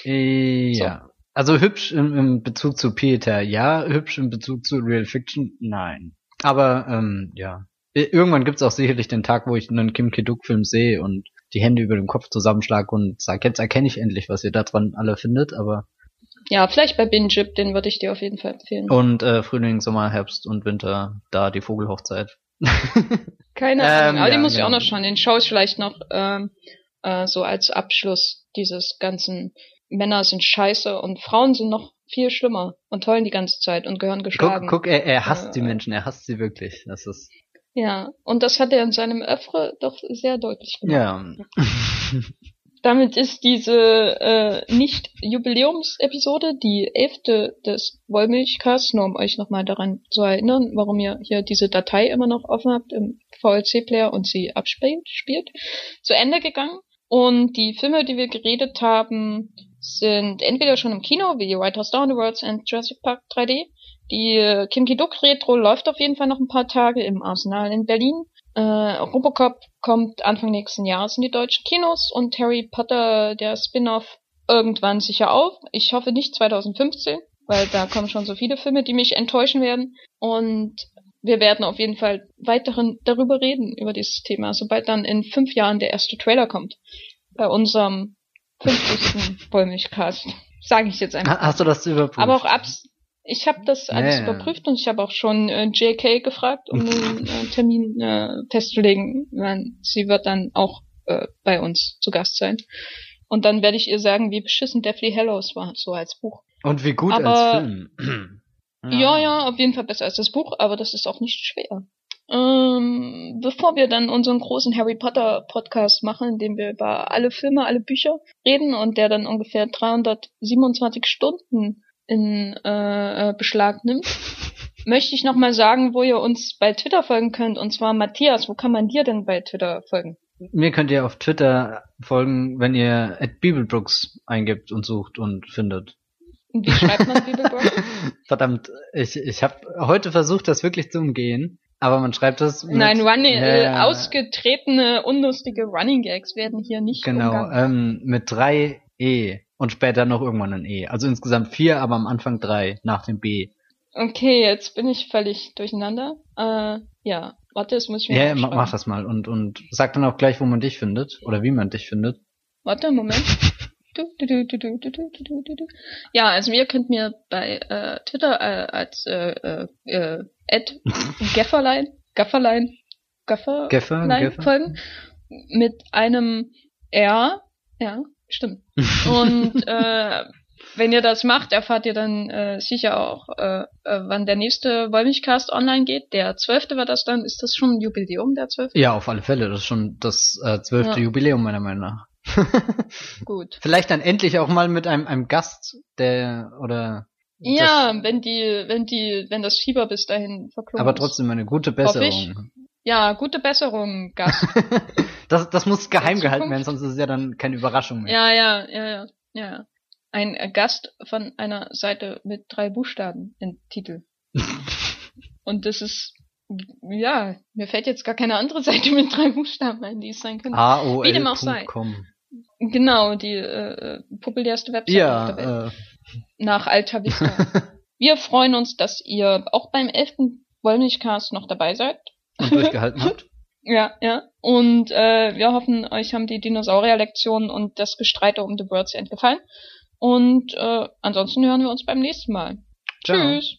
Ja. So. Also hübsch im, im, Bezug zu Peter, ja. Hübsch im Bezug zu Real Fiction, nein. Aber ähm, ja. Irgendwann gibt's auch sicherlich den Tag, wo ich einen Kim Ki-duk-Film sehe und die Hände über dem Kopf zusammenschlag und sage, jetzt erkenne ich endlich, was ihr da dran alle findet, aber ja, vielleicht bei Binjip, den würde ich dir auf jeden Fall empfehlen. Und äh, Frühling, Sommer, Herbst und Winter, da die Vogelhochzeit. Keine Ahnung, ähm, aber ja, den muss genau. ich auch noch schauen. Den schaue ich vielleicht noch ähm, äh, so als Abschluss dieses ganzen Männer sind scheiße und Frauen sind noch viel schlimmer und heulen die ganze Zeit und gehören geschlagen. Guck, guck er, er hasst äh, die Menschen, er hasst sie wirklich. Das ist ja, und das hat er in seinem Öffre doch sehr deutlich gemacht. Ja. damit ist diese äh, Nicht-Jubiläumsepisode die elfte des Wollmilchcasts, nur um euch nochmal daran zu erinnern, warum ihr hier diese Datei immer noch offen habt im VLC-Player und sie abspielt, spielt, zu Ende gegangen. Und die Filme, die wir geredet haben, sind entweder schon im Kino, wie White House Down the Worlds und Jurassic Park 3D. Die äh, Kim Ki-duk Retro läuft auf jeden Fall noch ein paar Tage im Arsenal in Berlin. Äh, Robocop kommt Anfang nächsten Jahres in die deutschen Kinos und Harry Potter, der Spin-off, irgendwann sicher auch. Ich hoffe nicht 2015, weil da kommen schon so viele Filme, die mich enttäuschen werden. Und wir werden auf jeden Fall weiterhin darüber reden, über dieses Thema, sobald dann in fünf Jahren der erste Trailer kommt. Bei unserem 50. Wollmilchcast. Sage ich jetzt einfach. Hast du das überprüft? Aber auch abs ich habe das alles ja, überprüft und ich habe auch schon äh, JK gefragt, um einen äh, Termin äh, festzulegen. Sie wird dann auch äh, bei uns zu Gast sein. Und dann werde ich ihr sagen, wie beschissen Deathly Hallows war, so als Buch. Und wie gut aber, als Film. ja. ja, ja, auf jeden Fall besser als das Buch, aber das ist auch nicht schwer. Ähm, bevor wir dann unseren großen Harry Potter Podcast machen, in dem wir über alle Filme, alle Bücher reden und der dann ungefähr 327 Stunden in äh, äh Beschlag nimmt, möchte ich nochmal sagen, wo ihr uns bei Twitter folgen könnt. Und zwar Matthias, wo kann man dir denn bei Twitter folgen? Mir könnt ihr auf Twitter folgen, wenn ihr at Bibelbrooks eingibt und sucht und findet. Wie schreibt man Bibelbrooks? Verdammt, ich, ich habe heute versucht, das wirklich zu umgehen. Aber man schreibt das. Mit, Nein, running, äh, ausgetretene, unlustige Running Gags werden hier nicht Genau, ähm, mit drei E und später noch irgendwann ein E. Also insgesamt vier, aber am Anfang drei nach dem B. Okay, jetzt bin ich völlig durcheinander. Äh, ja, warte, das muss ich mir Ja, mach, mach das mal und, und sag dann auch gleich, wo man dich findet oder wie man dich findet. Warte, Moment. Ja, also ihr könnt mir bei äh, Twitter äh, als äh, äh, äh Ed Gafferlein, Gafferlein, Gaffer, Gaffer, folgen mit einem R, ja, stimmt. Und äh, wenn ihr das macht, erfahrt ihr dann äh, sicher auch, äh, äh wann der nächste Wollmilchcast online geht. Der 12. war das dann. Ist das schon ein Jubiläum, der 12.? Ja, auf alle Fälle. Das ist schon das äh, 12. Ja. Jubiläum, meiner Meinung nach. Gut. Vielleicht dann endlich auch mal mit einem, einem Gast, der oder ja, wenn die, wenn die, wenn das Fieber bis dahin verklungen Aber trotzdem eine gute Besserung. Ja, gute Besserung, Gast. das, das muss geheim gehalten werden, sonst ist es ja dann keine Überraschung mehr. Ja, ja, ja, ja, ja. Ein Gast von einer Seite mit drei Buchstaben im Titel. Und das ist, ja, mir fällt jetzt gar keine andere Seite mit drei Buchstaben ein, die es sein könnte. A -O -L Wie dem auch sei. Genau, die äh, populärste Website ja, auf der Welt. Äh. Nach Alta Vista. wir freuen uns, dass ihr auch beim elften Wollmilchcast noch dabei seid. Und durchgehalten habt. Ja, ja. Und äh, wir hoffen, euch haben die Dinosaurier-Lektionen und das Gestreite um The World's End gefallen. Und äh, ansonsten hören wir uns beim nächsten Mal. Ciao. Tschüss.